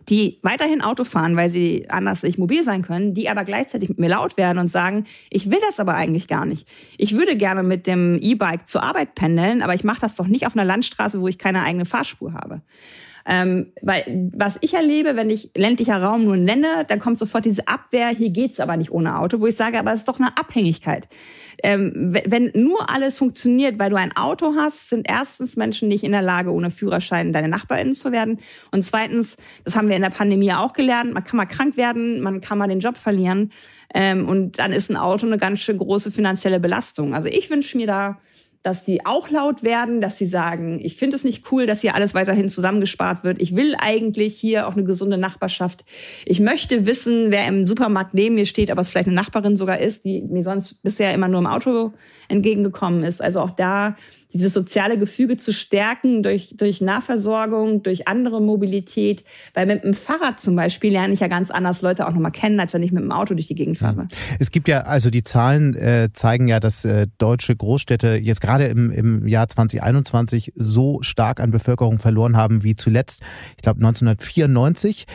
die weiterhin Auto fahren, weil sie anders nicht mobil sein können, die aber gleichzeitig mit mir laut werden und sagen, ich will das aber eigentlich gar nicht. Ich würde gerne mit dem E-Bike zur Arbeit pendeln, aber ich mache das doch nicht auf einer Landstraße, wo ich keine eigene Fahrspur habe. Ähm, weil was ich erlebe, wenn ich ländlicher Raum nur nenne, dann kommt sofort diese Abwehr, hier geht's aber nicht ohne Auto, wo ich sage, aber es ist doch eine Abhängigkeit. Ähm, wenn nur alles funktioniert, weil du ein Auto hast, sind erstens Menschen nicht in der Lage, ohne Führerschein deine NachbarInnen zu werden. Und zweitens, das haben wir in der Pandemie auch gelernt, man kann mal krank werden, man kann mal den Job verlieren. Ähm, und dann ist ein Auto eine ganz schön große finanzielle Belastung. Also ich wünsche mir da dass sie auch laut werden, dass sie sagen, ich finde es nicht cool, dass hier alles weiterhin zusammengespart wird. Ich will eigentlich hier auch eine gesunde Nachbarschaft. Ich möchte wissen, wer im Supermarkt neben mir steht, aber es vielleicht eine Nachbarin sogar ist, die mir sonst bisher immer nur im Auto entgegengekommen ist. Also auch da dieses soziale Gefüge zu stärken durch, durch Nahversorgung, durch andere Mobilität. Weil mit dem Fahrrad zum Beispiel lerne ich ja ganz anders Leute auch nochmal kennen, als wenn ich mit dem Auto durch die Gegend fahre. Es gibt ja, also die Zahlen äh, zeigen ja, dass äh, deutsche Großstädte jetzt gerade im, im Jahr 2021 so stark an Bevölkerung verloren haben wie zuletzt, ich glaube 1994.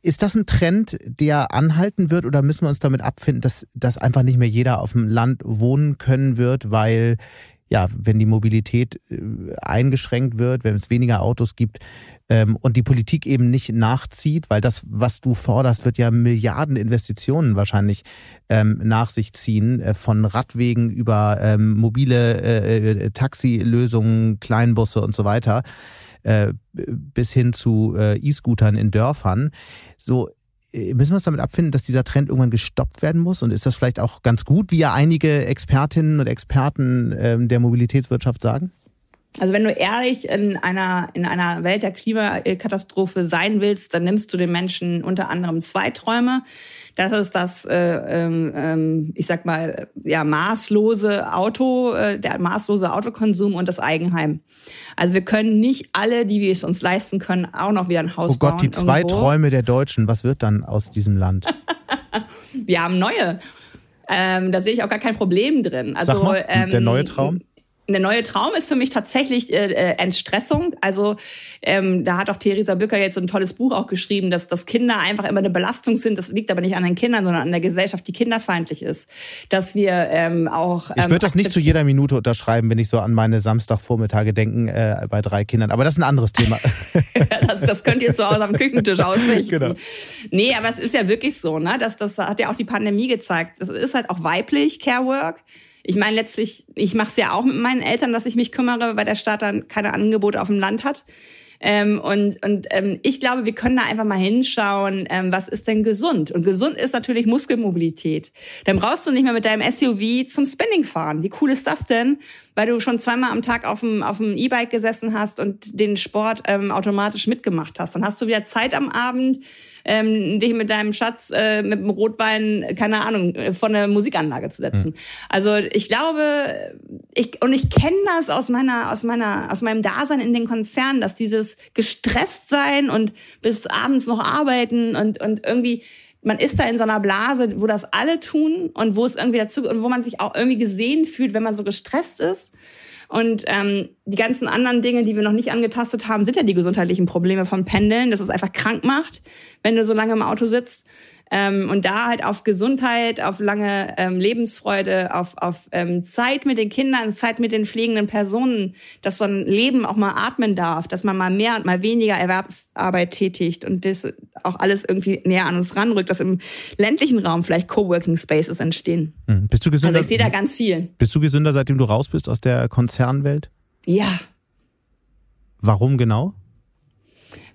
Ist das ein Trend, der anhalten wird oder müssen wir uns damit abfinden, dass, dass einfach nicht mehr jeder auf dem Land wohnen können wird, weil ja, wenn die Mobilität äh, eingeschränkt wird, wenn es weniger Autos gibt ähm, und die Politik eben nicht nachzieht, weil das, was du forderst, wird ja Milliarden Investitionen wahrscheinlich ähm, nach sich ziehen, äh, von Radwegen über ähm, mobile äh, äh Taxilösungen, Kleinbusse und so weiter äh, bis hin zu äh, E-Scootern in Dörfern. So, müssen wir uns damit abfinden, dass dieser Trend irgendwann gestoppt werden muss? Und ist das vielleicht auch ganz gut, wie ja einige Expertinnen und Experten ähm, der Mobilitätswirtschaft sagen? Also wenn du ehrlich in einer, in einer Welt der Klimakatastrophe sein willst, dann nimmst du den Menschen unter anderem zwei Träume. Das ist das, äh, ähm, ich sag mal, ja, maßlose Auto, äh, der maßlose Autokonsum und das Eigenheim. Also wir können nicht alle, die wir es uns leisten können, auch noch wieder ein Haus bauen. Oh Gott, die zwei irgendwo. Träume der Deutschen, was wird dann aus diesem Land? wir haben neue. Ähm, da sehe ich auch gar kein Problem drin. Also, Sag mal, ähm, der neue Traum? Der neue Traum ist für mich tatsächlich äh, äh, Entstressung. Also ähm, da hat auch Theresa Bücker jetzt so ein tolles Buch auch geschrieben, dass, dass Kinder einfach immer eine Belastung sind. Das liegt aber nicht an den Kindern, sondern an der Gesellschaft, die kinderfeindlich ist. Dass wir ähm, auch ähm, Ich würde das nicht zu jeder Minute unterschreiben, wenn ich so an meine Samstagvormittage denken äh, bei drei Kindern. Aber das ist ein anderes Thema. das, das könnt ihr zu Hause am Küchentisch ausrichten. Genau. Nee, aber es ist ja wirklich so, ne? Das, das hat ja auch die Pandemie gezeigt. Das ist halt auch weiblich, Care Work ich meine letztlich, ich mache es ja auch mit meinen Eltern, dass ich mich kümmere, weil der Staat dann keine Angebote auf dem Land hat. Ähm, und und ähm, ich glaube, wir können da einfach mal hinschauen, ähm, was ist denn gesund? Und gesund ist natürlich Muskelmobilität. Dann brauchst du nicht mehr mit deinem SUV zum Spinning fahren. Wie cool ist das denn? weil du schon zweimal am Tag auf dem, auf dem E-Bike gesessen hast und den Sport ähm, automatisch mitgemacht hast. Dann hast du wieder Zeit am Abend, ähm, dich mit deinem Schatz äh, mit dem Rotwein, keine Ahnung, äh, vor eine Musikanlage zu setzen. Mhm. Also ich glaube, ich, und ich kenne das aus meiner, aus meiner, aus meinem Dasein in den Konzernen, dass dieses gestresst sein und bis abends noch arbeiten und, und irgendwie man ist da in so einer Blase, wo das alle tun und wo es irgendwie dazu und wo man sich auch irgendwie gesehen fühlt, wenn man so gestresst ist. Und ähm, die ganzen anderen Dinge, die wir noch nicht angetastet haben, sind ja die gesundheitlichen Probleme vom Pendeln, dass es einfach krank macht, wenn du so lange im Auto sitzt. Ähm, und da halt auf Gesundheit, auf lange ähm, Lebensfreude, auf, auf ähm, Zeit mit den Kindern, Zeit mit den pflegenden Personen, dass so ein Leben auch mal atmen darf, dass man mal mehr und mal weniger Erwerbsarbeit tätigt und das auch alles irgendwie näher an uns ranrückt, dass im ländlichen Raum vielleicht Coworking Spaces entstehen. Hm. Bist du gesünder? Also ich sehe da ganz viel. Bist du gesünder, seitdem du raus bist aus der Konzernwelt? Ja. Warum genau?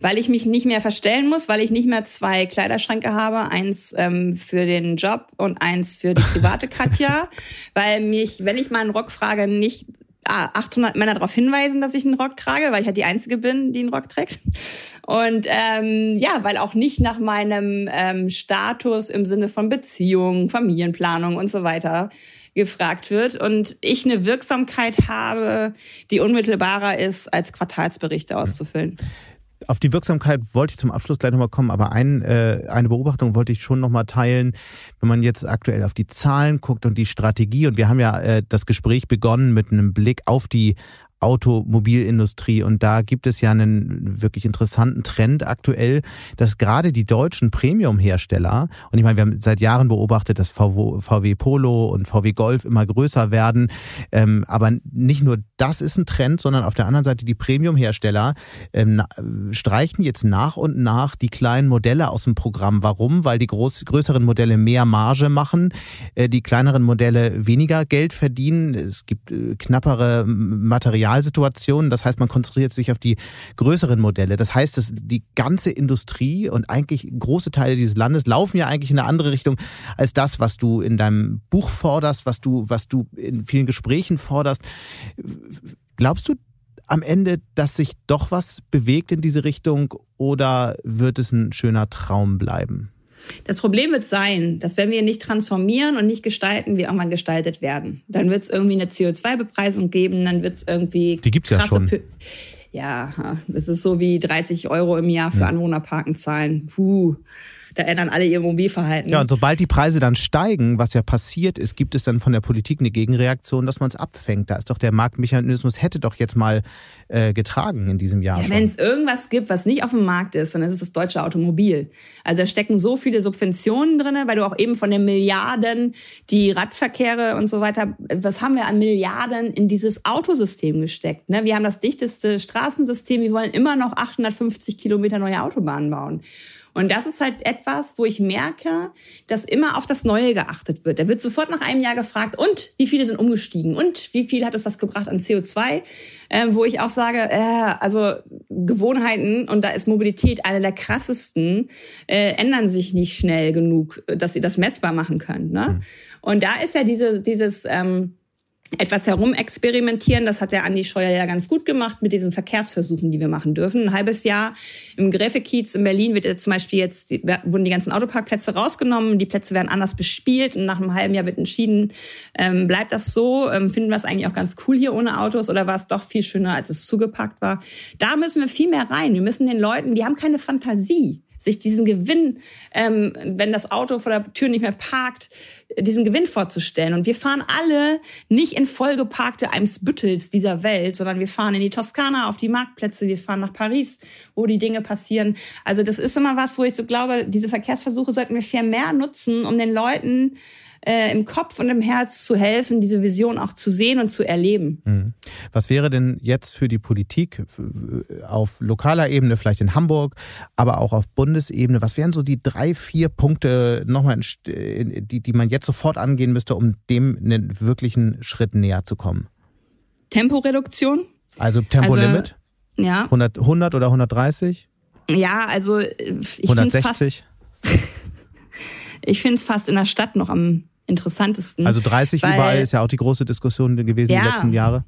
Weil ich mich nicht mehr verstellen muss, weil ich nicht mehr zwei Kleiderschränke habe, eins ähm, für den Job und eins für die private Katja, weil mich, wenn ich mal einen Rock frage, nicht 800 Männer darauf hinweisen, dass ich einen Rock trage, weil ich halt die Einzige bin, die einen Rock trägt. Und ähm, ja, weil auch nicht nach meinem ähm, Status im Sinne von Beziehung, Familienplanung und so weiter gefragt wird und ich eine Wirksamkeit habe, die unmittelbarer ist, als Quartalsberichte auszufüllen. Auf die Wirksamkeit wollte ich zum Abschluss gleich nochmal kommen, aber ein, äh, eine Beobachtung wollte ich schon nochmal teilen. Wenn man jetzt aktuell auf die Zahlen guckt und die Strategie, und wir haben ja äh, das Gespräch begonnen mit einem Blick auf die Automobilindustrie. Und da gibt es ja einen wirklich interessanten Trend aktuell, dass gerade die deutschen Premium-Hersteller, und ich meine, wir haben seit Jahren beobachtet, dass VW Polo und VW Golf immer größer werden. Ähm, aber nicht nur das ist ein Trend, sondern auf der anderen Seite die Premium-Hersteller ähm, streichen jetzt nach und nach die kleinen Modelle aus dem Programm. Warum? Weil die groß, größeren Modelle mehr Marge machen, äh, die kleineren Modelle weniger Geld verdienen. Es gibt äh, knappere Materialien Materialsituationen. Das heißt, man konzentriert sich auf die größeren Modelle. Das heißt, dass die ganze Industrie und eigentlich große Teile dieses Landes laufen ja eigentlich in eine andere Richtung als das, was du in deinem Buch forderst, was du, was du in vielen Gesprächen forderst. Glaubst du, am Ende, dass sich doch was bewegt in diese Richtung oder wird es ein schöner Traum bleiben? Das Problem wird sein, dass wenn wir nicht transformieren und nicht gestalten, wir irgendwann gestaltet werden. Dann wird es irgendwie eine CO2-Bepreisung geben, dann wird es irgendwie. Die gibt's ja schon. P ja, das ist so wie 30 Euro im Jahr für ja. Anwohnerparken zahlen. Puh da ändern alle ihr Mobilverhalten. Ja, und sobald die Preise dann steigen, was ja passiert ist, gibt es dann von der Politik eine Gegenreaktion, dass man es abfängt. Da ist doch der Marktmechanismus, hätte doch jetzt mal äh, getragen in diesem Jahr. Ja, Wenn es irgendwas gibt, was nicht auf dem Markt ist, dann ist es das deutsche Automobil. Also da stecken so viele Subventionen drin, weil du auch eben von den Milliarden, die Radverkehre und so weiter, was haben wir an Milliarden in dieses Autosystem gesteckt? Ne? Wir haben das dichteste Straßensystem, wir wollen immer noch 850 Kilometer neue Autobahnen bauen. Und das ist halt etwas, wo ich merke, dass immer auf das Neue geachtet wird. Da wird sofort nach einem Jahr gefragt, und wie viele sind umgestiegen? Und wie viel hat es das gebracht an CO2? Ähm, wo ich auch sage, äh, also Gewohnheiten, und da ist Mobilität eine der krassesten, äh, ändern sich nicht schnell genug, dass sie das messbar machen können. Ne? Mhm. Und da ist ja diese, dieses... Ähm, etwas herumexperimentieren. Das hat der Andi Scheuer ja ganz gut gemacht mit diesen Verkehrsversuchen, die wir machen dürfen. Ein halbes Jahr im Gräfekiez in Berlin wird jetzt zum Beispiel jetzt, wurden die ganzen Autoparkplätze rausgenommen, die Plätze werden anders bespielt und nach einem halben Jahr wird entschieden, ähm, bleibt das so? Ähm, finden wir es eigentlich auch ganz cool hier ohne Autos oder war es doch viel schöner, als es zugepackt war? Da müssen wir viel mehr rein. Wir müssen den Leuten, die haben keine Fantasie sich diesen Gewinn, ähm, wenn das Auto vor der Tür nicht mehr parkt, diesen Gewinn vorzustellen. Und wir fahren alle nicht in vollgeparkte Eimsbüttels dieser Welt, sondern wir fahren in die Toskana auf die Marktplätze, wir fahren nach Paris, wo die Dinge passieren. Also das ist immer was, wo ich so glaube, diese Verkehrsversuche sollten wir viel mehr nutzen, um den Leuten äh, im Kopf und im Herz zu helfen, diese Vision auch zu sehen und zu erleben. Mhm. Was wäre denn jetzt für die Politik auf lokaler Ebene, vielleicht in Hamburg, aber auch auf Bundesebene, was wären so die drei, vier Punkte nochmal, die, die man jetzt sofort angehen müsste, um dem einen wirklichen Schritt näher zu kommen? Temporeduktion. Also Tempolimit? Also, ja. 100, 100 oder 130? Ja, also ich 160? ich finde es fast in der Stadt noch am interessantesten. Also 30 weil, überall ist ja auch die große Diskussion gewesen ja, die letzten Jahre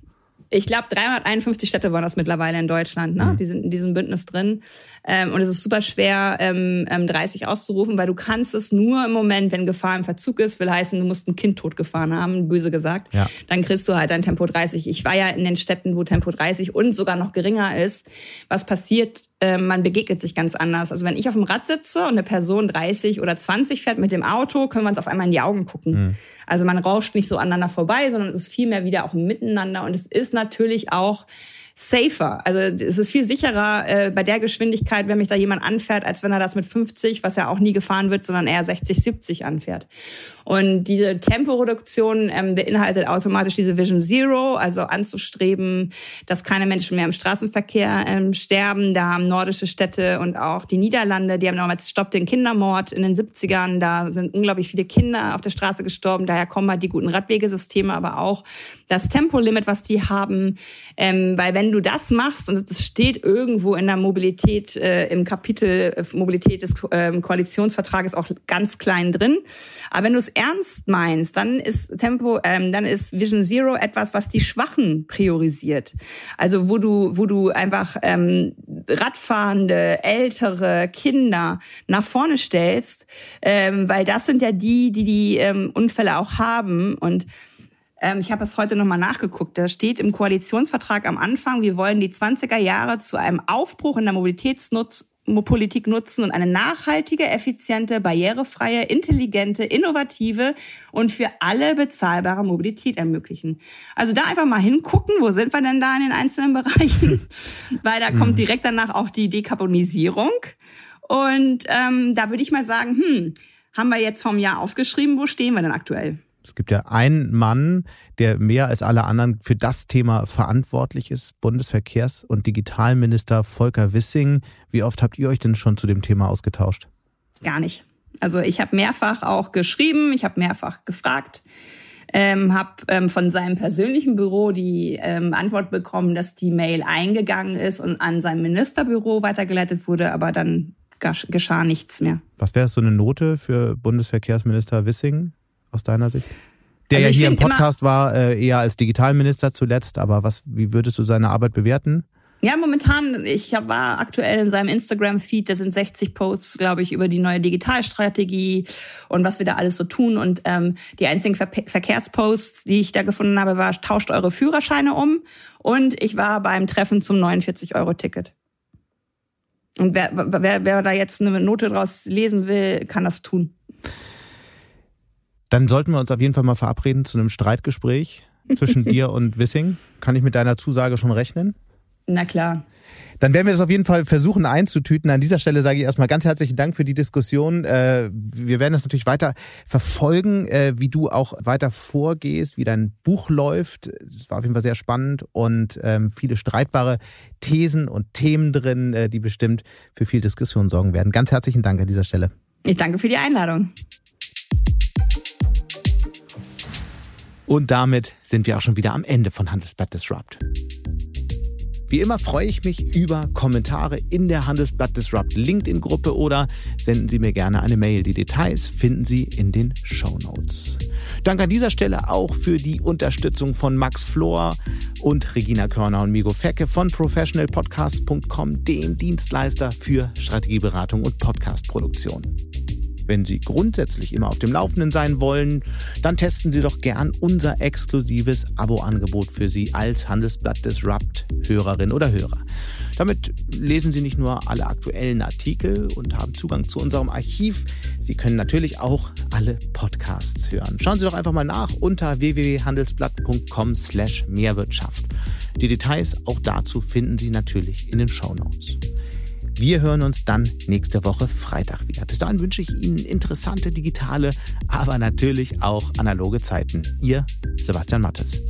ich glaube, 351 Städte waren das mittlerweile in Deutschland, ne? Mhm. Die sind in diesem Bündnis drin. Ähm, und es ist super schwer, ähm, 30 ähm, auszurufen, weil du kannst es nur im Moment, wenn Gefahr im Verzug ist, will heißen, du musst ein Kind totgefahren haben, böse gesagt. Ja. Dann kriegst du halt dein Tempo 30. Ich war ja in den Städten, wo Tempo 30 und sogar noch geringer ist. Was passiert? Ähm, man begegnet sich ganz anders. Also wenn ich auf dem Rad sitze und eine Person 30 oder 20 fährt mit dem Auto, können wir uns auf einmal in die Augen gucken. Mhm. Also man rauscht nicht so aneinander vorbei, sondern es ist vielmehr wieder auch ein Miteinander. Und es ist natürlich auch safer. Also es ist viel sicherer äh, bei der Geschwindigkeit, wenn mich da jemand anfährt, als wenn er das mit 50, was ja auch nie gefahren wird, sondern eher 60, 70 anfährt. Und diese Temporeduktion ähm, beinhaltet automatisch diese Vision Zero, also anzustreben, dass keine Menschen mehr im Straßenverkehr ähm, sterben. Da haben nordische Städte und auch die Niederlande, die haben damals Stopp den Kindermord in den 70ern. Da sind unglaublich viele Kinder auf der Straße gestorben. Daher kommen halt die guten Radwegesysteme, aber auch das Tempolimit, was die haben. Ähm, weil wenn du das machst, und das steht irgendwo in der Mobilität, äh, im Kapitel äh, Mobilität des äh, Koalitionsvertrages auch ganz klein drin. Aber wenn du es ernst meinst, dann ist Tempo, ähm, dann ist Vision Zero etwas, was die Schwachen priorisiert. Also wo du, wo du einfach ähm, Radfahrende, ältere Kinder nach vorne stellst, ähm, weil das sind ja die, die die ähm, Unfälle auch haben und ähm, ich habe es heute nochmal nachgeguckt. Da steht im Koalitionsvertrag am Anfang, wir wollen die 20er Jahre zu einem Aufbruch in der Mobilitätsnutz Politik nutzen und eine nachhaltige, effiziente, barrierefreie, intelligente, innovative und für alle bezahlbare Mobilität ermöglichen. Also da einfach mal hingucken, wo sind wir denn da in den einzelnen Bereichen? Weil da kommt mhm. direkt danach auch die Dekarbonisierung. Und ähm, da würde ich mal sagen, hm, haben wir jetzt vom Jahr aufgeschrieben, wo stehen wir denn aktuell? Es gibt ja einen Mann, der mehr als alle anderen für das Thema verantwortlich ist, Bundesverkehrs- und Digitalminister Volker Wissing. Wie oft habt ihr euch denn schon zu dem Thema ausgetauscht? Gar nicht. Also ich habe mehrfach auch geschrieben, ich habe mehrfach gefragt, ähm, habe ähm, von seinem persönlichen Büro die ähm, Antwort bekommen, dass die Mail eingegangen ist und an sein Ministerbüro weitergeleitet wurde, aber dann geschah nichts mehr. Was wäre so eine Note für Bundesverkehrsminister Wissing? Aus deiner Sicht? Der also ja hier im Podcast war, äh, eher als Digitalminister zuletzt, aber was, wie würdest du seine Arbeit bewerten? Ja, momentan, ich war aktuell in seinem Instagram-Feed, da sind 60 Posts, glaube ich, über die neue Digitalstrategie und was wir da alles so tun. Und ähm, die einzigen Ver Verkehrsposts, die ich da gefunden habe, war, tauscht eure Führerscheine um. Und ich war beim Treffen zum 49-Euro-Ticket. Und wer, wer, wer da jetzt eine Note draus lesen will, kann das tun. Dann sollten wir uns auf jeden Fall mal verabreden zu einem Streitgespräch zwischen dir und Wissing. Kann ich mit deiner Zusage schon rechnen? Na klar. Dann werden wir das auf jeden Fall versuchen einzutüten. An dieser Stelle sage ich erstmal ganz herzlichen Dank für die Diskussion. Äh, wir werden das natürlich weiter verfolgen, äh, wie du auch weiter vorgehst, wie dein Buch läuft. Es war auf jeden Fall sehr spannend und ähm, viele streitbare Thesen und Themen drin, äh, die bestimmt für viel Diskussion sorgen werden. Ganz herzlichen Dank an dieser Stelle. Ich danke für die Einladung. Und damit sind wir auch schon wieder am Ende von Handelsblatt Disrupt. Wie immer freue ich mich über Kommentare in der Handelsblatt Disrupt LinkedIn-Gruppe oder senden Sie mir gerne eine Mail. Die Details finden Sie in den Show Notes. Danke an dieser Stelle auch für die Unterstützung von Max Flor und Regina Körner und Migo Fecke von professionalpodcast.com, dem Dienstleister für Strategieberatung und Podcastproduktion. Wenn Sie grundsätzlich immer auf dem Laufenden sein wollen, dann testen Sie doch gern unser exklusives Abo-Angebot für Sie als Handelsblatt Disrupt Hörerin oder Hörer. Damit lesen Sie nicht nur alle aktuellen Artikel und haben Zugang zu unserem Archiv, Sie können natürlich auch alle Podcasts hören. Schauen Sie doch einfach mal nach unter www.handelsblatt.com/mehrwirtschaft. Die Details auch dazu finden Sie natürlich in den Show Notes. Wir hören uns dann nächste Woche Freitag wieder. Bis dahin wünsche ich Ihnen interessante digitale, aber natürlich auch analoge Zeiten. Ihr Sebastian Mattes.